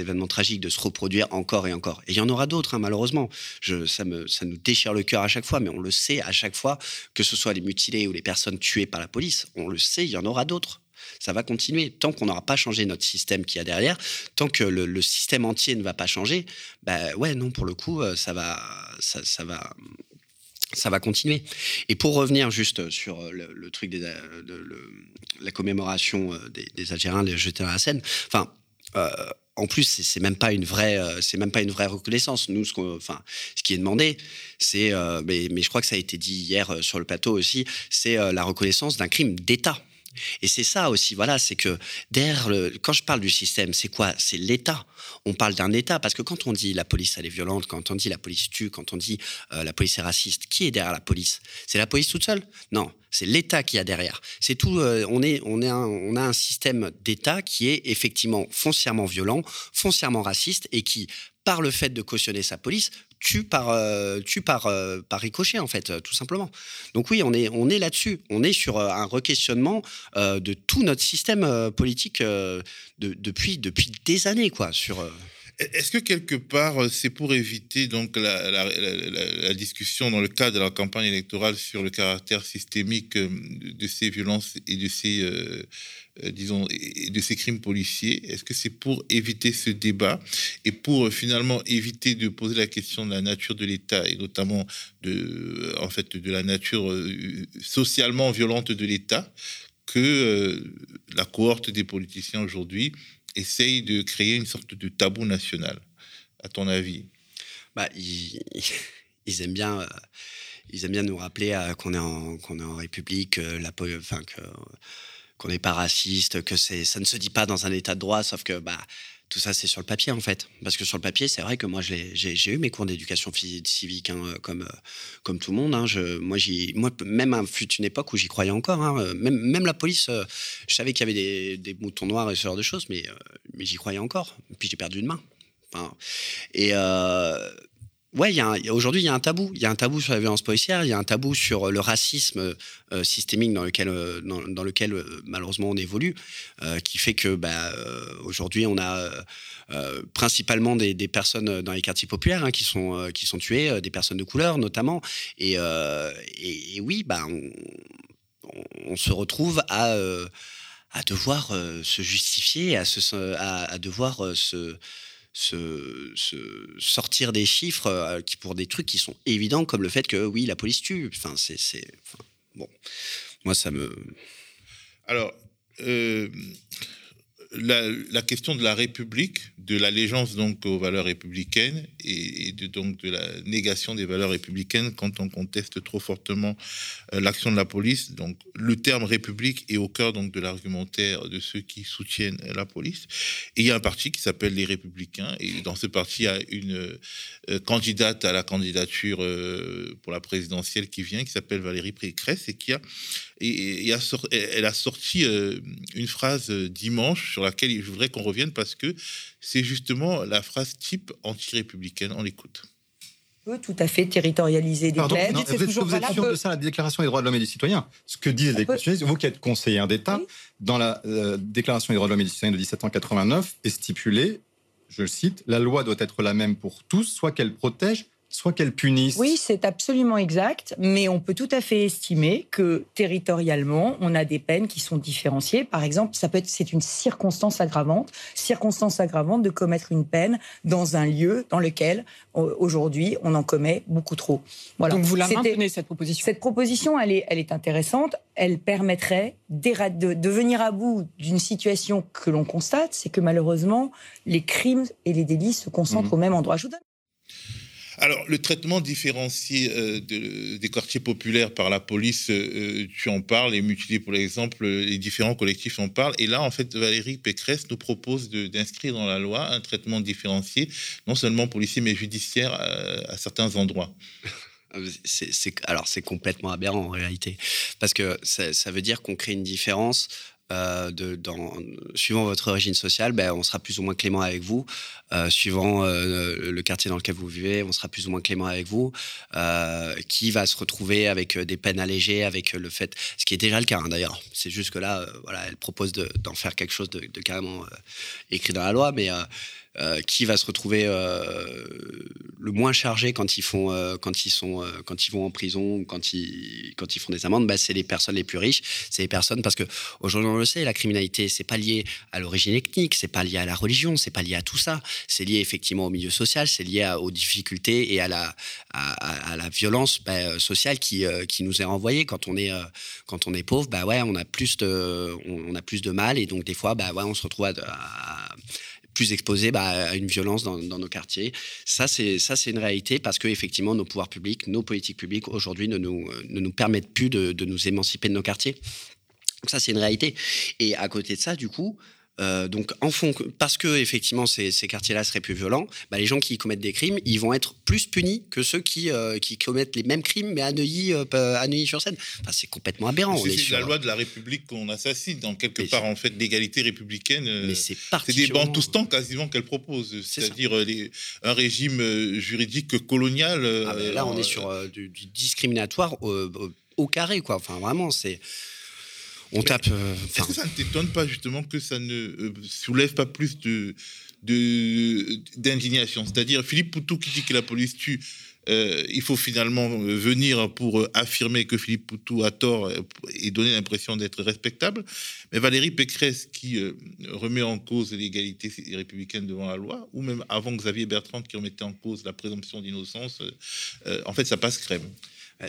Speaker 2: événements tragiques de se reproduire encore et encore. Et il y en aura d'autres, hein, malheureusement. Je, ça me ça nous déchire le cœur à chaque fois, mais on le sait à chaque fois que ce soit les mutilés ou les personnes tuées par la police on le sait, il y en aura d'autres. Ça va continuer. Tant qu'on n'aura pas changé notre système qui a derrière, tant que le, système entier ne va pas changer, bah ouais, non, pour le coup, euh, ça va, ça, va, ça va continuer. Et pour revenir juste sur le, truc de la commémoration euh, des, Algériens, les jetés dans la Seine, enfin, euh, en plus, c'est même pas une vraie, euh, même pas une vraie reconnaissance. Nous, ce, qui est demandé, c'est, euh, mais, je crois que ça a été dit hier euh, sur le plateau aussi, c'est la reconnaissance d'un crime d'État. Et c'est ça aussi, voilà, c'est que derrière, quand je parle du système, c'est quoi? C'est l'État. On parle d'un État, parce que quand on dit la police, elle est violente, quand on dit la police tue, quand on dit la police est raciste, qui est derrière la police? C'est la police toute seule? Non, c'est l'État qui a derrière. C'est tout. on est, on est, on a un système d'État qui est effectivement foncièrement violent, foncièrement raciste et qui, par le fait de cautionner sa police, tue par, euh, tue par, euh, par ricochet, en fait, euh, tout simplement. Donc oui, on est, on est là-dessus. On est sur un requestionnement de tout notre système politique de, depuis, depuis des années, quoi. Sur,
Speaker 1: Est-ce que quelque part, euh, c'est pour éviter donc la, discussion dans le cadre de la campagne électorale sur le caractère systémique euh, de ces violences et de ces, euh, disons, de ces crimes policiers? Est-ce que c'est pour éviter ce débat et pour finalement éviter de poser la question de la nature de l'État et notamment de, en fait, de la nature socialement violente de l'État que la cohorte des politiciens aujourd'hui essaye de créer une sorte de tabou national, à ton avis?
Speaker 2: Bah, ils, aiment bien, euh, ils aiment bien nous rappeler euh, qu'on est en est en République, euh, qu'on n'est pas raciste, que ça ne se dit pas dans un État de droit, sauf que bah tout ça, c'est sur le papier, en fait. Parce que sur le papier, c'est vrai que moi, j'ai eu mes cours d'éducation civique, hein, comme, comme tout le monde. Hein. Je, moi, moi, même à fut une époque où j'y croyais encore. Hein. Même, même la police, euh, je savais qu'il y avait des, moutons noirs et ce genre de choses, mais, euh, mais j'y croyais encore. Puis j'ai perdu une main. et, euh, Ouais, aujourd'hui, il y a un tabou. Il y a un tabou sur la violence policière, il y a un tabou sur le racisme euh, systémique dans lequel, euh, dans, lequel euh, malheureusement on évolue, qui fait que bah, aujourd'hui, on a principalement des, personnes dans les quartiers populaires hein, qui, sont, qui sont tuées, des personnes de couleur notamment. Et, oui, bah, on, se retrouve à, à devoir se justifier, à, se, à devoir se se, sortir des chiffres euh, qui, pour des trucs qui sont évidents, comme le fait que oui, la police tue. Enfin, c'est. bon, moi, ça me.
Speaker 1: Alors, euh, la, question de la République, de l'allégeance donc aux valeurs républicaines et, de, donc de la négation des valeurs républicaines quand on conteste trop fortement euh, l'action de la police. Donc le terme République est au cœur donc de l'argumentaire de ceux qui soutiennent la police. Il y a un parti qui s'appelle les Républicains et dans ce parti il y a une euh, candidate à la candidature euh, pour la présidentielle qui vient qui s'appelle Valérie Pécresse et qui a et, elle a sorti une phrase dimanche sur laquelle je voudrais qu'on revienne parce que c'est justement la phrase type anti-républicaine. On l'écoute.
Speaker 12: Peut tout à fait territorialiser des
Speaker 13: Pardon, vous êtes, sûr de ça, la Déclaration des droits de l'homme et des citoyens. Ce que disent les constitutionnalistes, vous qui êtes conseiller d'État, dans la euh, Déclaration des droits de l'homme et des citoyens de 1789 est stipulé, je cite, la loi doit être la même pour tous, soit qu'elle protège soit qu'elle punisse.
Speaker 12: Oui, c'est absolument exact, mais on peut tout à fait estimer que territorialement, on a des peines qui sont différenciées. Par exemple, ça peut être, c'est une circonstance aggravante, circonstance aggravante de commettre une peine dans un lieu dans lequel aujourd'hui on en commet beaucoup trop.
Speaker 14: Voilà. Donc vous la maintenez cette proposition?
Speaker 12: Cette proposition, elle est, elle est intéressante. Elle permettrait de, de venir à bout d'une situation que l'on constate, c'est que malheureusement les crimes et les délits se concentrent mmh. au même endroit. Je vous donne
Speaker 1: alors, le traitement différencié euh, des quartiers populaires par la police, euh, tu en parles, les mutilés, pour l'exemple, les différents collectifs en parlent. Et là, en fait, Valérie Pécresse nous propose d'inscrire dans la loi un traitement différencié, non seulement policier, mais judiciaire euh, à, certains endroits.
Speaker 2: alors, c'est complètement aberrant en réalité. Parce que ça veut dire qu'on crée une différence euh, suivant votre origine sociale, ben, on sera plus ou moins clément avec vous. Euh, suivant euh, le quartier dans lequel vous vivez, on sera plus ou moins clément avec vous. qui va se retrouver avec des peines allégées, avec le fait, ce qui est déjà le cas hein, d'ailleurs. C'est juste que là, voilà, elle propose d'en faire quelque chose de carrément écrit dans la loi, mais euh, qui va se retrouver euh, le moins chargé quand ils font, euh, quand ils sont, quand ils vont en prison quand ils, font des amendes, bah, c'est les personnes les plus riches, c'est les personnes parce que aujourd'hui on le sait, la criminalité c'est pas lié à l'origine ethnique, c'est pas lié à la religion, c'est pas lié à tout ça, c'est lié effectivement au milieu social, c'est lié aux difficultés et à la, violence bah, sociale qui, nous est renvoyée. Quand on est, pauvre, bah ouais, on a plus de, on, a plus de mal et donc des fois, bah ouais, on se retrouve à plus exposés bah, à une violence dans, nos quartiers. Ça, c'est ça, c'est une réalité parce que effectivement, nos pouvoirs publics, nos politiques publiques aujourd'hui ne nous ne nous permettent plus de, de nous émanciper de nos quartiers. Donc ça, c'est une réalité. Et à côté de ça, du coup, euh, donc, en fond, parce que effectivement ces, quartiers-là seraient plus violents, bah, les gens qui commettent des crimes, ils vont être plus punis que ceux qui, euh, qui commettent les mêmes crimes, mais à Neuilly, euh, à sur seine Enfin, c'est complètement aberrant.
Speaker 1: C'est la loi de la République qu'on assassine, dans quelque part en fait d'égalité républicaine. Mais c'est des temps quasiment qu'elle propose, c'est-à-dire un régime juridique colonial.
Speaker 2: Ah, là, on est sur du, du discriminatoire au carré, quoi. Enfin, vraiment, c'est
Speaker 1: on tape. Euh, Est-ce que ça ne t'étonne pas justement que ça ne euh, soulève pas plus de, d'indignation? C'est-à-dire Philippe Poutou qui dit que la police tue euh, il faut finalement venir pour affirmer que Philippe Poutou a tort et donner l'impression d'être respectable. Mais Valérie Pécresse, qui remet en cause l'égalité républicaine devant la loi, ou même avant Xavier Bertrand, qui remettait en cause la présomption d'innocence, en fait, ça passe crème.
Speaker 2: Euh,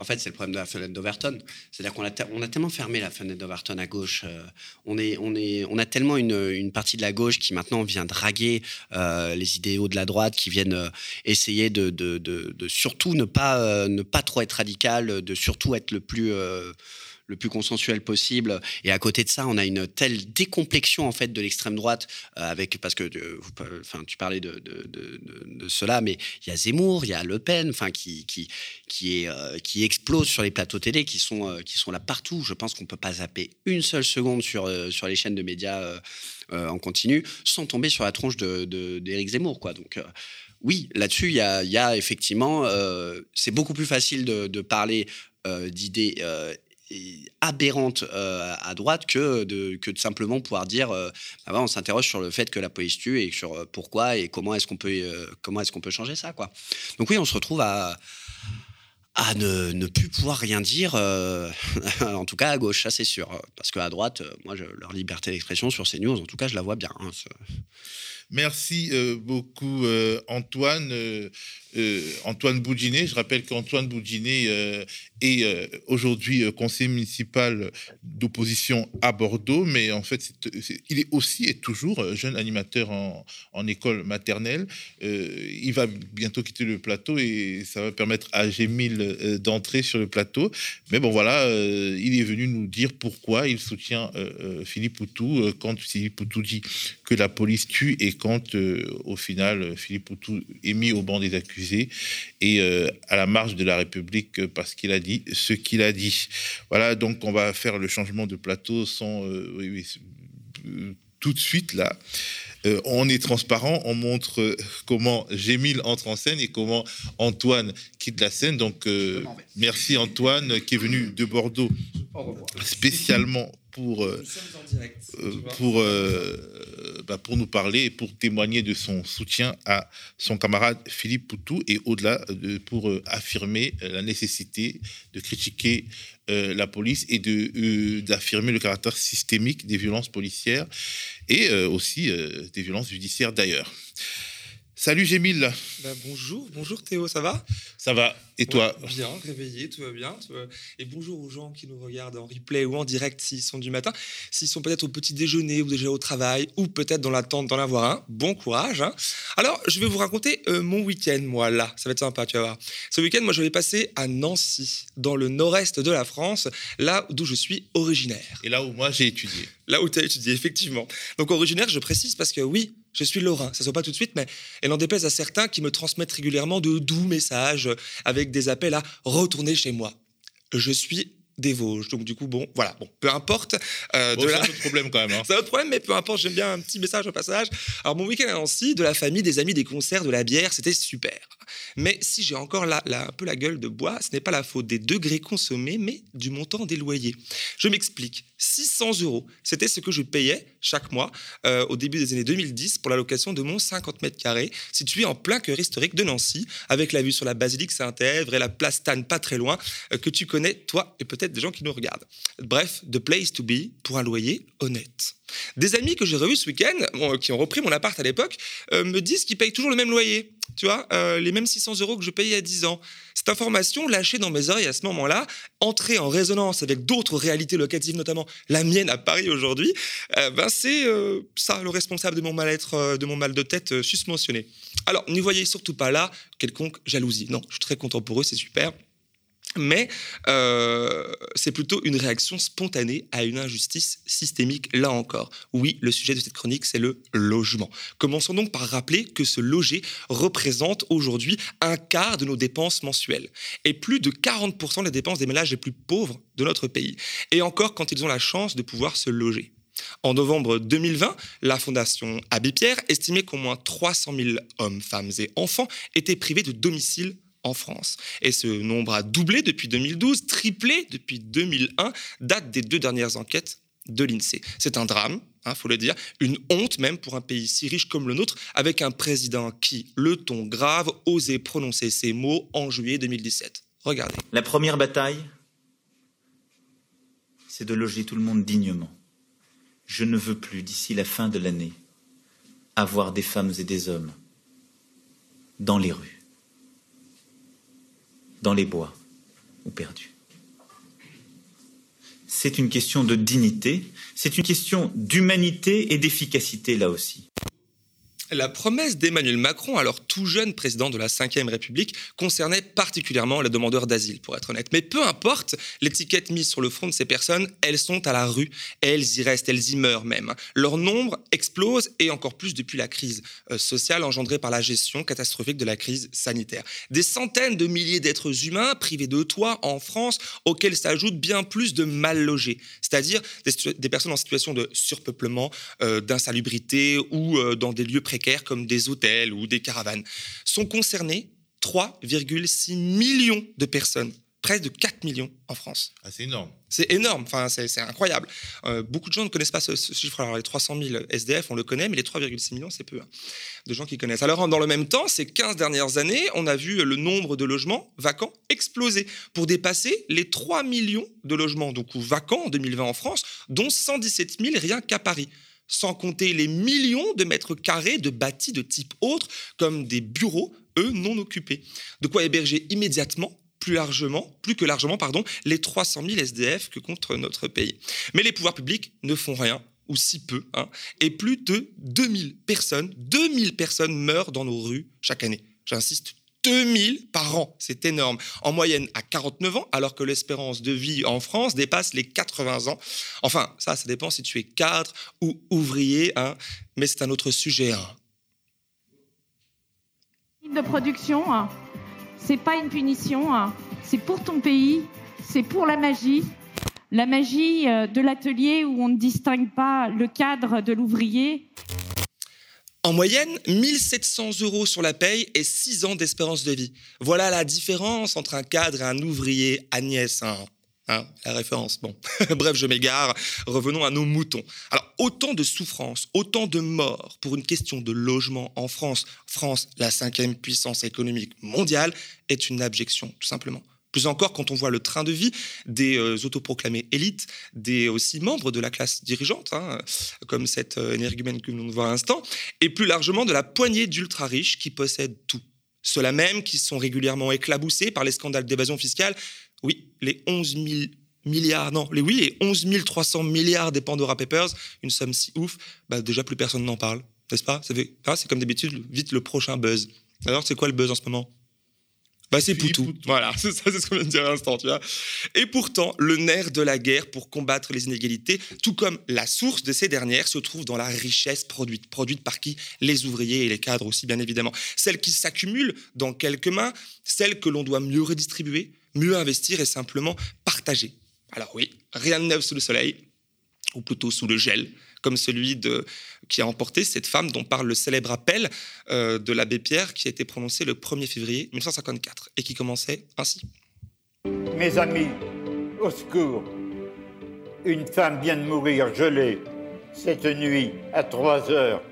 Speaker 2: en fait, c'est le problème de la fenêtre d'Overton. C'est-à-dire qu'on a, on a tellement fermé la fenêtre d'Overton à gauche. Euh, on, a tellement une, partie de la gauche qui maintenant vient draguer euh, les idéaux de la droite, qui viennent essayer de, de, surtout ne pas, ne pas trop être radical, de surtout être le plus le plus consensuel possible. Et à côté de ça, on a une telle décomplexion en fait de l'extrême droite euh, avec parce que euh, enfin tu parlais de, de, cela, mais il y a Zemmour, il y a Le Pen, enfin qui qui qui est euh, qui explose sur les plateaux télé, qui sont qui sont là partout. Je pense qu'on peut pas zapper une seule seconde sur sur les chaînes de médias en continu sans tomber sur la tronche de d'Éric Zemmour quoi. Donc oui, là-dessus, il y a, y a, effectivement, c'est beaucoup plus facile de, parler d'idées aberrante euh, à droite que de, que simplement pouvoir dire euh, bah on s'interroge sur le fait que la police tue et sur euh, pourquoi et comment est-ce qu'on peut est-ce peut changer ça quoi. Donc oui on se retrouve à à ne, ne plus pouvoir rien dire en tout cas à gauche ça c'est sûr. Parce qu'à droite moi leur liberté d'expression sur ces news en tout cas je la vois bien hein,
Speaker 1: Merci beaucoup Antoine. Antoine Boudinet. Je rappelle qu'Antoine Boudinet est euh, aujourd'hui euh, conseiller municipal d'opposition à Bordeaux, mais en fait, il est aussi et toujours euh, jeune animateur en, école maternelle. il va bientôt quitter le plateau et ça va permettre à Gémile d'entrer sur le plateau. Mais bon, voilà, il est venu nous dire pourquoi il soutient Philippe Poutou quand Philippe Poutou dit que la police tue et quand, au final, Philippe Poutou est mis au banc des accusés et à la marge de la République parce qu'il a dit ce qu'il a dit. Voilà, donc on va faire le changement de plateau sans euh, euh, tout de suite là. Euh, on est transparent, on montre comment Gémile entre en scène et comment Antoine quitte la scène. Donc, merci Antoine qui est venu de Bordeaux spécialement pour, pour euh, bah, pour nous parler et pour témoigner de son soutien à son camarade Philippe Poutou et au-delà pour euh, affirmer la nécessité de critiquer euh, la police et de d'affirmer le caractère systémique des violences policières et aussi des violences judiciaires d'ailleurs. Salut Gémile.
Speaker 15: Bah, bonjour, bonjour Théo, ça va?
Speaker 1: Ça va, et toi?
Speaker 15: Bien, réveillé, tout va bien. Et bonjour aux gens qui nous regardent en replay ou en direct s'ils sont du matin, s'ils sont peut-être au petit déjeuner ou déjà au travail ou peut-être dans l'attente d'en avoir un. Bon courage. Hein. Alors, je vais vous raconter euh, mon week-end, moi, là. Ça va être sympa, tu vas voir. Ce week-end, moi, je vais passer à Nancy, dans le nord-est de la France, là d'où je suis originaire.
Speaker 1: Et là où moi j'ai étudié.
Speaker 15: Là où tu as étudié, effectivement. Donc originaire, je précise parce que oui, je suis lorrain. Ça ne se voit pas tout de suite, mais elle en déplaise à certains qui me transmettent régulièrement de doux messages avec des appels à retourner chez moi. Je suis des Vosges. Donc du coup, bon, voilà, bon, peu importe.
Speaker 1: Euh, c'est un autre problème quand même. Hein.
Speaker 15: c'est un autre problème, mais peu importe, j'aime bien un petit message au passage. Alors mon week-end à Nancy, de la famille, des amis, des concerts, de la bière, c'était super. Mais si j'ai encore là, un peu la gueule de bois, ce n'est pas la faute des degrés consommés, mais du montant des loyers. Je m'explique. 600 euros, c'était ce que je payais chaque mois euh, au début des années 2010 pour la location de mon 50 mètres carrés, situé en plein cœur historique de Nancy, avec la vue sur la basilique Saint-Èvre et la place Tannes pas très loin, euh, que tu connais, toi et peut-être des gens qui nous regardent. Bref, the place to be pour un loyer honnête. Des amis que j'ai revus ce week-end, qui ont repris mon appart à l'époque, euh, me disent qu'ils payent toujours le même loyer. Tu vois, euh, les mêmes 600 euros que je payais il y a 10 ans. Cette information lâchée dans mes oreilles à ce moment-là, entrée en résonance avec d'autres réalités locatives, notamment la mienne à Paris aujourd'hui, euh, ben c'est ça le responsable de mon mal-être, de mon mal de tête susmentionné. Alors, n'y voyez surtout pas là quelconque jalousie. Non, je suis très content pour eux, c'est super mais euh, c'est plutôt une réaction spontanée à une injustice systémique, là encore. Oui, le sujet de cette chronique, c'est le logement. Commençons donc par rappeler que ce loger représente aujourd'hui un quart de nos dépenses mensuelles et plus de 40% des dépenses des ménages les plus pauvres de notre pays. Et encore quand ils ont la chance de pouvoir se loger. En novembre 2020, la Fondation Abbé Pierre estimait qu'au moins 300 000 hommes, femmes et enfants étaient privés de domicile en France. Et ce nombre a doublé depuis 2012, triplé depuis 2001, date des deux dernières enquêtes de l'INSEE. C'est un drame, il hein, faut le dire, une honte même pour un pays si riche comme le nôtre, avec un président qui, le ton grave, osait prononcer ces mots en juillet 2017. Regardez.
Speaker 16: La première bataille, c'est de loger tout le monde dignement. Je ne veux plus, d'ici la fin de l'année, avoir des femmes et des hommes dans les rues, dans les bois ou perdus. C'est une question de dignité, c'est une question d'humanité et d'efficacité là aussi.
Speaker 15: La promesse d'Emmanuel Macron, alors tout jeune président de la Ve République, concernait particulièrement les demandeurs d'asile, pour être honnête. Mais peu importe l'étiquette mise sur le front de ces personnes, elles sont à la rue, elles y restent, elles y meurent même. Leur nombre explose et encore plus depuis la crise euh, sociale engendrée par la gestion catastrophique de la crise sanitaire. Des centaines de milliers d'êtres humains privés de toit en France, auxquels s'ajoutent bien plus de mal logés, c'est-à-dire des, personnes en situation de surpeuplement, euh, d'insalubrité ou euh, dans des lieux précaires comme des hôtels ou des caravanes. Sont concernés 3,6 millions de personnes près de 4 millions en France.
Speaker 1: Ah, c'est énorme.
Speaker 15: C'est énorme, enfin, c'est incroyable. Euh, beaucoup de gens ne connaissent pas ce, chiffre. Alors, les 300 000 SDF, on le connaît, mais les 3,6 millions, c'est peu hein, de gens qui connaissent. Alors, dans le même temps, ces 15 dernières années, on a vu le nombre de logements vacants exploser pour dépasser les 3 millions de logements donc, vacants en 2020 en France, dont 117 000 rien qu'à Paris sans compter les millions de mètres carrés de bâtis de type autre, comme des bureaux, eux, non occupés. De quoi héberger immédiatement plus largement, plus que largement, pardon, les 300 000 SDF que compte notre pays. Mais les pouvoirs publics ne font rien, ou si peu, hein, et plus de 2000 personnes, 2000 personnes meurent dans nos rues chaque année. J'insiste, 2000 par an. C'est énorme. En moyenne à 49 ans, alors que l'espérance de vie en France dépasse les 80 ans. Enfin, ça, ça dépend si tu es cadre ou ouvrier, hein, mais c'est un autre sujet. Hein.
Speaker 17: De production, hein. c'est pas une punition, hein. c'est pour ton pays, c'est pour la magie. La magie euh, de l'atelier où on ne distingue pas le cadre de l'ouvrier.
Speaker 15: En moyenne, 1700 euros sur la paye et 6 ans d'espérance de vie. Voilà la différence entre un cadre et un ouvrier. Agnès, hein, hein, la référence. Bon, bref, je m'égare. Revenons à nos moutons. Alors, autant de souffrances, autant de morts pour une question de logement en France. France, la cinquième puissance économique mondiale, est une abjection, tout simplement. Plus encore quand on voit le train de vie des euh, autoproclamés élites, des aussi membres de la classe dirigeante, hein, comme cette euh, énergumène que nous voit à l'instant, et plus largement de la poignée d'ultra riches qui possèdent tout. Ceux-là même qui sont régulièrement éclaboussés par les scandales d'évasion fiscale. Oui, les 11 000 milliards, non, les oui, les 11 300 milliards des Pandora Papers, une somme si ouf, bah déjà plus personne n'en parle, n'est-ce pas? Ah, C'est comme d'habitude, vite le prochain buzz. Alors, c'est quoi le buzz en ce moment? Bah, c'est Poutou. Voilà, c'est ça, c'est ce qu'on vient de dire à l'instant, tu vois. Et pourtant, le nerf de la guerre pour combattre les inégalités, tout comme la source de ces dernières, se trouve dans la richesse produite. Produite par qui? Les ouvriers et les cadres aussi, bien évidemment. Celle qui s'accumule dans quelques mains, celle que l'on doit mieux redistribuer, mieux investir et simplement partager. Alors oui, rien de neuf sous le soleil, ou plutôt sous le gel, comme celui de, qui a emporté cette femme dont parle le célèbre appel euh, de l'abbé Pierre qui a été prononcé le 1er février 1954 et qui commençait ainsi.
Speaker 18: Mes amis, au secours. Une femme vient de mourir gelée cette nuit à 3 heures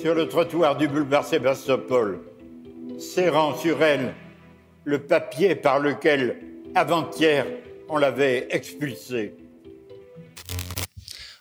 Speaker 18: sur le trottoir du boulevard Sébastopol, serrant sur elle le papier par lequel, avant-hier, on l'avait expulsée.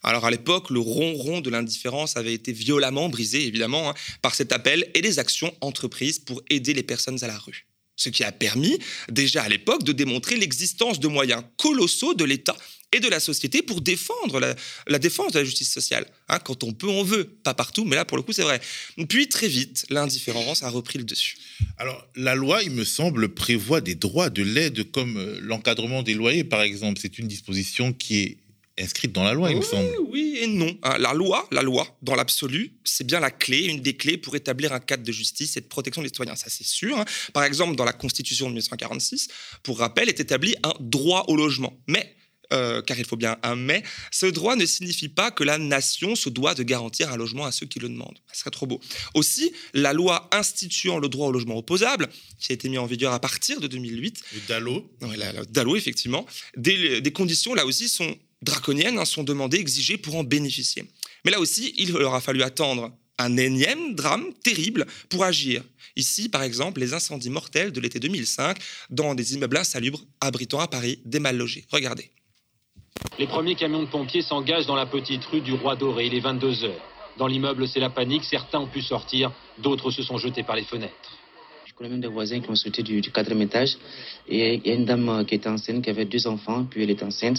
Speaker 15: Alors à l'époque, le ronron de l'indifférence avait été violemment brisé, évidemment, hein, par cet appel et les actions entreprises pour aider les personnes à la rue. Ce qui a permis, déjà à l'époque, de démontrer l'existence de moyens colossaux de l'État et de la société pour défendre la, défense de la justice sociale. Hein, quand on peut, on veut. Pas partout, mais là, pour le coup, c'est vrai. Puis, très vite, l'indifférence a repris le dessus.
Speaker 1: Alors, la loi, il me semble, prévoit des droits de l'aide comme euh, l'encadrement des loyers, par exemple. C'est une disposition qui est inscrite dans la loi, il me semble.
Speaker 15: Oui et non. Hein. La loi, la loi, dans l'absolu, c'est bien la clé, une des clés pour établir un cadre de justice et de protection des citoyens. Ça, c'est sûr. Hein. Par exemple, dans la Constitution de 1946, pour rappel, est établi un droit au logement. Mais euh, car il faut bien un mais, ce droit ne signifie pas que la nation se doit de garantir un logement à ceux qui le demandent. Ce serait trop beau. Aussi, la loi instituant le droit au logement opposable, qui a été mise en vigueur à partir de 2008.
Speaker 1: Le DALO.
Speaker 15: Oui, la, DALO, effectivement. Des, des conditions, là aussi, sont draconiennes hein, sont demandées, exigées pour en bénéficier. Mais là aussi, il leur a fallu attendre un énième drame terrible pour agir. Ici, par exemple, les incendies mortels de l'été 2005 dans des immeubles insalubres abritant à Paris des mal logés. Regardez.
Speaker 19: Les premiers camions de pompiers s'engagent dans la petite rue du Roi Doré. Il est 22 h Dans l'immeuble, c'est la panique. Certains ont pu sortir, d'autres se sont jetés par les fenêtres.
Speaker 20: Même des voisins qui ont sauté du, quatrième étage. Et il y a une dame euh, qui était enceinte, qui avait deux enfants, puis elle est enceinte.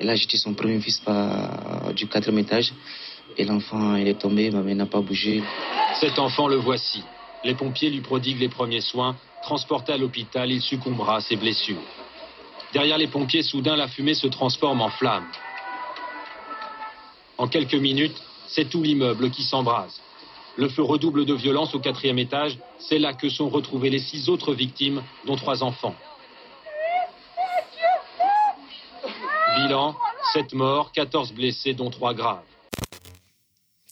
Speaker 20: Elle a jeté son premier fils du quatrième étage. Et l'enfant, il est tombé, mais il n'a pas bougé.
Speaker 19: Cet enfant, le voici. Les pompiers lui prodiguent les premiers soins. Transporté à l'hôpital, il succombera à ses blessures. Derrière les pompiers, soudain, la fumée se transforme en flamme. En quelques minutes, c'est tout l'immeuble qui s'embrase. Le feu redouble de violence au quatrième étage. C'est là que sont retrouvées les six autres victimes, dont trois enfants. Bilan, sept morts, 14 blessés, dont trois graves.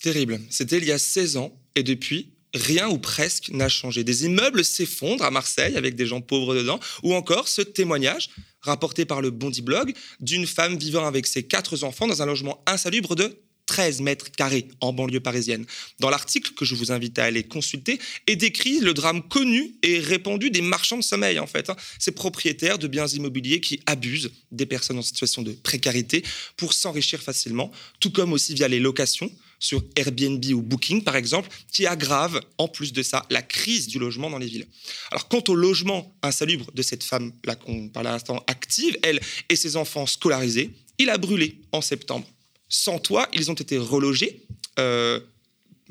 Speaker 15: Terrible. C'était il y a 16 ans et depuis, rien ou presque n'a changé. Des immeubles s'effondrent à Marseille avec des gens pauvres dedans, ou encore ce témoignage rapporté par le Bondi Blog d'une femme vivant avec ses quatre enfants dans un logement insalubre de 13 mètres carrés en banlieue parisienne. Dans l'article que je vous invite à aller consulter est décrit le drame connu et répandu des marchands de sommeil en fait, hein. ces propriétaires de biens immobiliers qui abusent des personnes en situation de précarité pour s'enrichir facilement, tout comme aussi via les locations sur Airbnb ou Booking, par exemple, qui aggrave, en plus de ça, la crise du logement dans les villes. Alors, quant au logement insalubre de cette femme-là qu'on parle à l'instant active, elle et ses enfants scolarisés, il a brûlé en septembre. Sans toit, ils ont été relogés. Euh,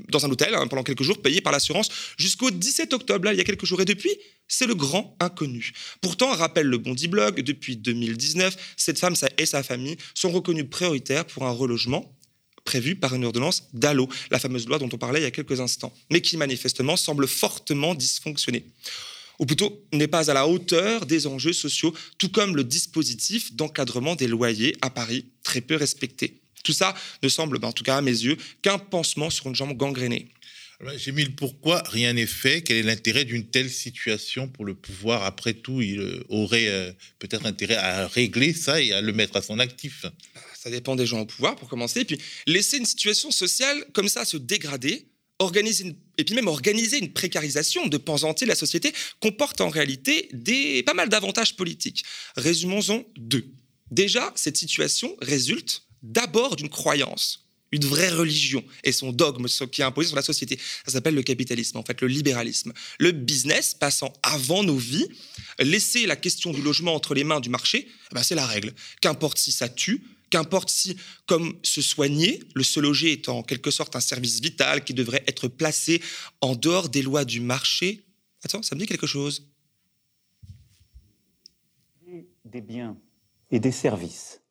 Speaker 15: dans un hôtel hein, pendant quelques jours, payés par l'assurance jusqu'au 17 octobre, il y a quelques jours. Et depuis, c'est le grand inconnu. Pourtant, rappelle le Bondi Blog, depuis 2019, cette femme et sa famille sont reconnus prioritaires pour un relogement prévu par une ordonnance d'ALLO, la fameuse loi dont on parlait il y a quelques instants, mais qui manifestement semble fortement dysfonctionner ou plutôt n'est pas à la hauteur des enjeux sociaux, tout comme le dispositif d'encadrement des loyers à Paris, très peu respecté. Tout ça ne semble, ben, en tout cas à mes yeux, qu'un pansement sur une jambe gangrénée.
Speaker 1: J'ai mis le pourquoi, rien n'est fait? Quel est l'intérêt d'une telle situation pour le pouvoir? Après tout, il euh, aurait euh, peut-être intérêt à régler ça et à le mettre à son actif
Speaker 15: ça dépend des gens au pouvoir pour commencer, et puis laisser une situation sociale comme ça se dégrader, organiser et puis même organiser une précarisation de pans entiers de la société comporte en réalité des, pas mal d'avantages politiques. Résumons-en deux. Déjà, cette situation résulte d'abord d'une croyance une vraie religion et son dogme qui est imposé sur la société. Ça s'appelle le capitalisme, en fait, le libéralisme. Le business passant avant nos vies, laisser la question du logement entre les mains du marché, eh ben c'est la règle. Qu'importe si ça tue, Qu'importe si, comme se soigner, le se loger est en quelque sorte un service vital qui devrait être placé en dehors des lois du marché. Attends, ça me dit quelque chose.
Speaker 16: Des biens et des services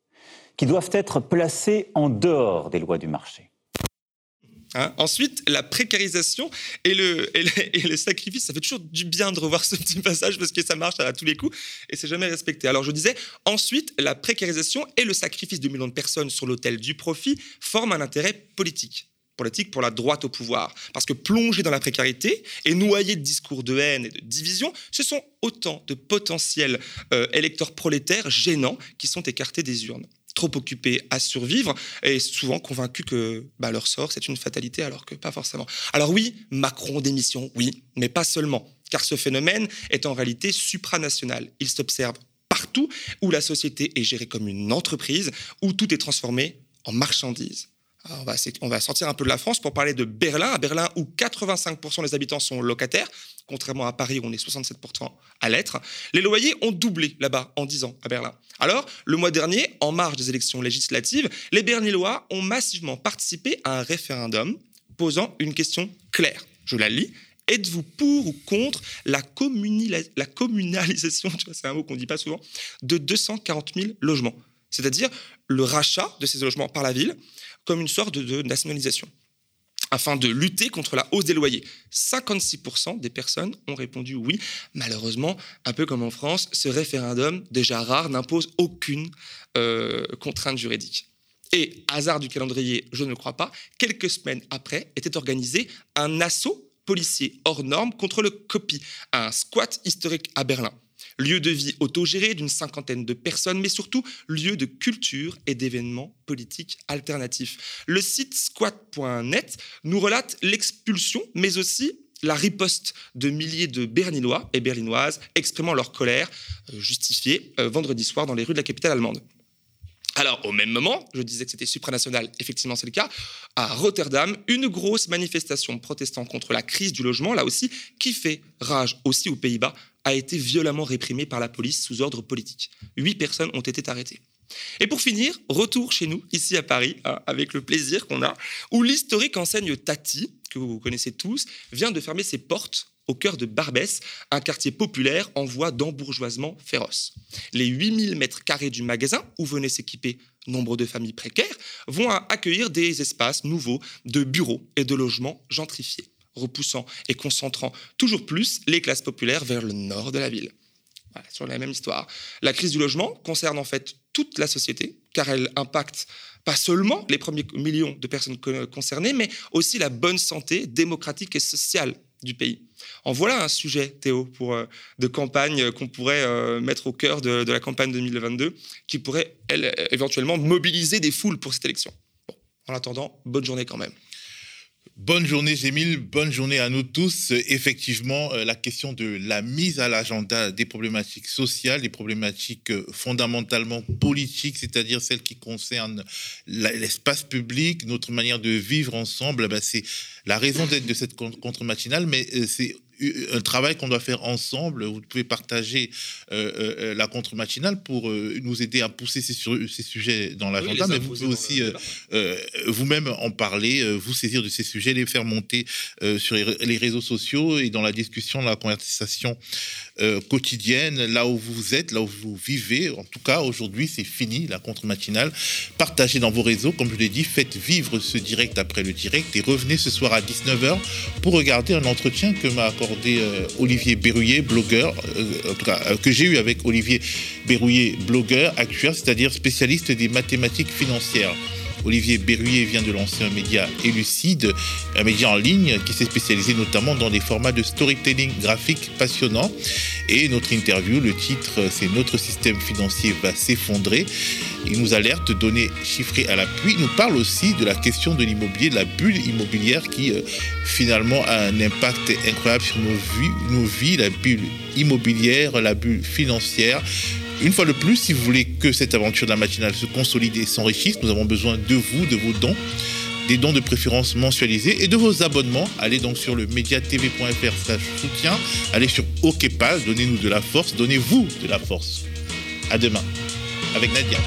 Speaker 16: qui doivent être placés en dehors des lois du marché.
Speaker 15: Hein. Ensuite, la précarisation et le, et, le, sacrifice, ça fait toujours du bien de revoir ce petit passage parce que ça marche à tous les coups et c'est jamais respecté. Alors je disais, ensuite, la précarisation et le sacrifice de millions de personnes sur l'autel du profit forment un intérêt politique politique pour la droite au pouvoir. Parce que plonger dans la précarité et noyer de discours de haine et de division, ce sont autant de potentiels euh, électeurs prolétaires gênants qui sont écartés des urnes trop occupés à survivre et souvent convaincus que bah, leur sort, c'est une fatalité, alors que pas forcément. Alors oui, Macron démission, oui, mais pas seulement, car ce phénomène est en réalité supranational. Il s'observe partout où la société est gérée comme une entreprise, où tout est transformé en marchandise. On, va, on va sortir un peu de la France pour parler de Berlin, à Berlin où 85% des habitants sont locataires, contrairement à Paris où on est 67% à l'être. Les loyers ont doublé là-bas en 10 ans à Berlin. Alors, le mois dernier, en marge des élections législatives, les Berlinois ont massivement participé à un référendum posant une question claire. Je la lis. Êtes-vous pour ou contre la, la communalisation, c'est un mot qu'on ne dit pas souvent, de 240 000 logements? C'est-à-dire le rachat de ces logements par la ville comme une sorte de nationalisation afin de lutter contre la hausse des loyers. 56% des personnes ont répondu oui. Malheureusement, un peu comme en France, ce référendum, déjà rare, n'impose aucune euh, contrainte juridique. Et, hasard du calendrier, je ne crois pas, quelques semaines après était organisé un assaut policier hors norme contre le copy, un squat historique à Berlin. Lieu de vie autogéré d'une cinquantaine de personnes, mais surtout lieu de culture et d'événements politiques alternatifs. Le site squat.net nous relate l'expulsion, mais aussi la riposte de milliers de Berlinois et Berlinoises exprimant leur colère euh, justifiée euh, vendredi soir dans les rues de la capitale allemande. Alors, au même moment, je disais que c'était supranational, effectivement c'est le cas, à Rotterdam, une grosse manifestation protestant contre la crise du logement, là aussi, qui fait rage aussi aux Pays-Bas, a été violemment réprimée par la police sous ordre politique. Huit personnes ont été arrêtées. Et pour finir, retour chez nous, ici à Paris, hein, avec le plaisir qu'on a, où l'historique enseigne Tati, que vous connaissez tous, vient de fermer ses portes au cœur de Barbès, un quartier populaire en voie d'embourgeoisement féroce. Les 8000 mètres carrés du magasin, où venaient s'équiper nombre de familles précaires, vont accueillir des espaces nouveaux de bureaux et de logements gentrifiés, repoussant et concentrant toujours plus les classes populaires vers le nord de la ville. sur la même histoire. La crise du logement concerne en fait toute la société, car elle impacte pas seulement les premiers millions de personnes concernées, mais aussi la bonne santé démocratique et sociale du pays. En voilà un sujet, Théo, pour, euh, de campagne qu'on pourrait euh, mettre au cœur de, la campagne 2022, qui pourrait, elle, éventuellement mobiliser des foules pour cette élection. en attendant, bonne journée quand même.
Speaker 1: Bonne journée, Gémile. Bonne journée à nous tous. Effectivement, euh, la question de la mise à l'agenda des problématiques sociales, des problématiques euh, fondamentalement politiques, c'est-à-dire celles qui concernent l'espace public, notre manière de vivre ensemble, eh ben, c'est la raison d'être de cette contre-matinale, mais euh, c'est un travail qu'on doit faire ensemble. Vous pouvez partager euh, euh, la contre-matinale pour euh, nous aider à pousser ces, ces sujets dans l'agenda, mais vous pouvez aussi vous-même en parler, vous saisir de ces sujets, les faire monter sur les réseaux sociaux et dans la discussion, la conversation quotidienne, là où vous êtes, là où vous vivez. En tout cas, aujourd'hui, c'est fini, la contre-matinale. Partagez dans vos réseaux, comme je l'ai dit, faites vivre ce direct après le direct et revenez ce soir à 19h pour regarder un entretien que m'a accordé euh, Olivier Berruyer, blogueur, euh, euh, que j'ai eu avec Olivier Berruyer, blogueur, actuel, c'est-à-dire spécialiste des mathématiques financières. Olivier Berruyer vient de lancer un média Élucide, un média en ligne qui s'est spécialisé notamment dans des formats de storytelling graphique passionnants. Et notre interview, le titre, c'est Notre système financier va s'effondrer. Il nous alerte, données chiffrées à l'appui. Il nous parle aussi de la question de l'immobilier, de la bulle immobilière qui euh, finalement a un impact incroyable sur nos vies, la bulle immobilière, la bulle financière. Une fois de plus, si vous voulez que cette aventure de la matinale se consolide et s'enrichisse, nous avons besoin de vous, de vos dons des dons de préférence mensualisés et de vos abonnements. Allez donc sur le mediatv.fr soutien, allez sur OKPAL, donnez-nous de la force, donnez-vous de la force. À demain avec Nadia.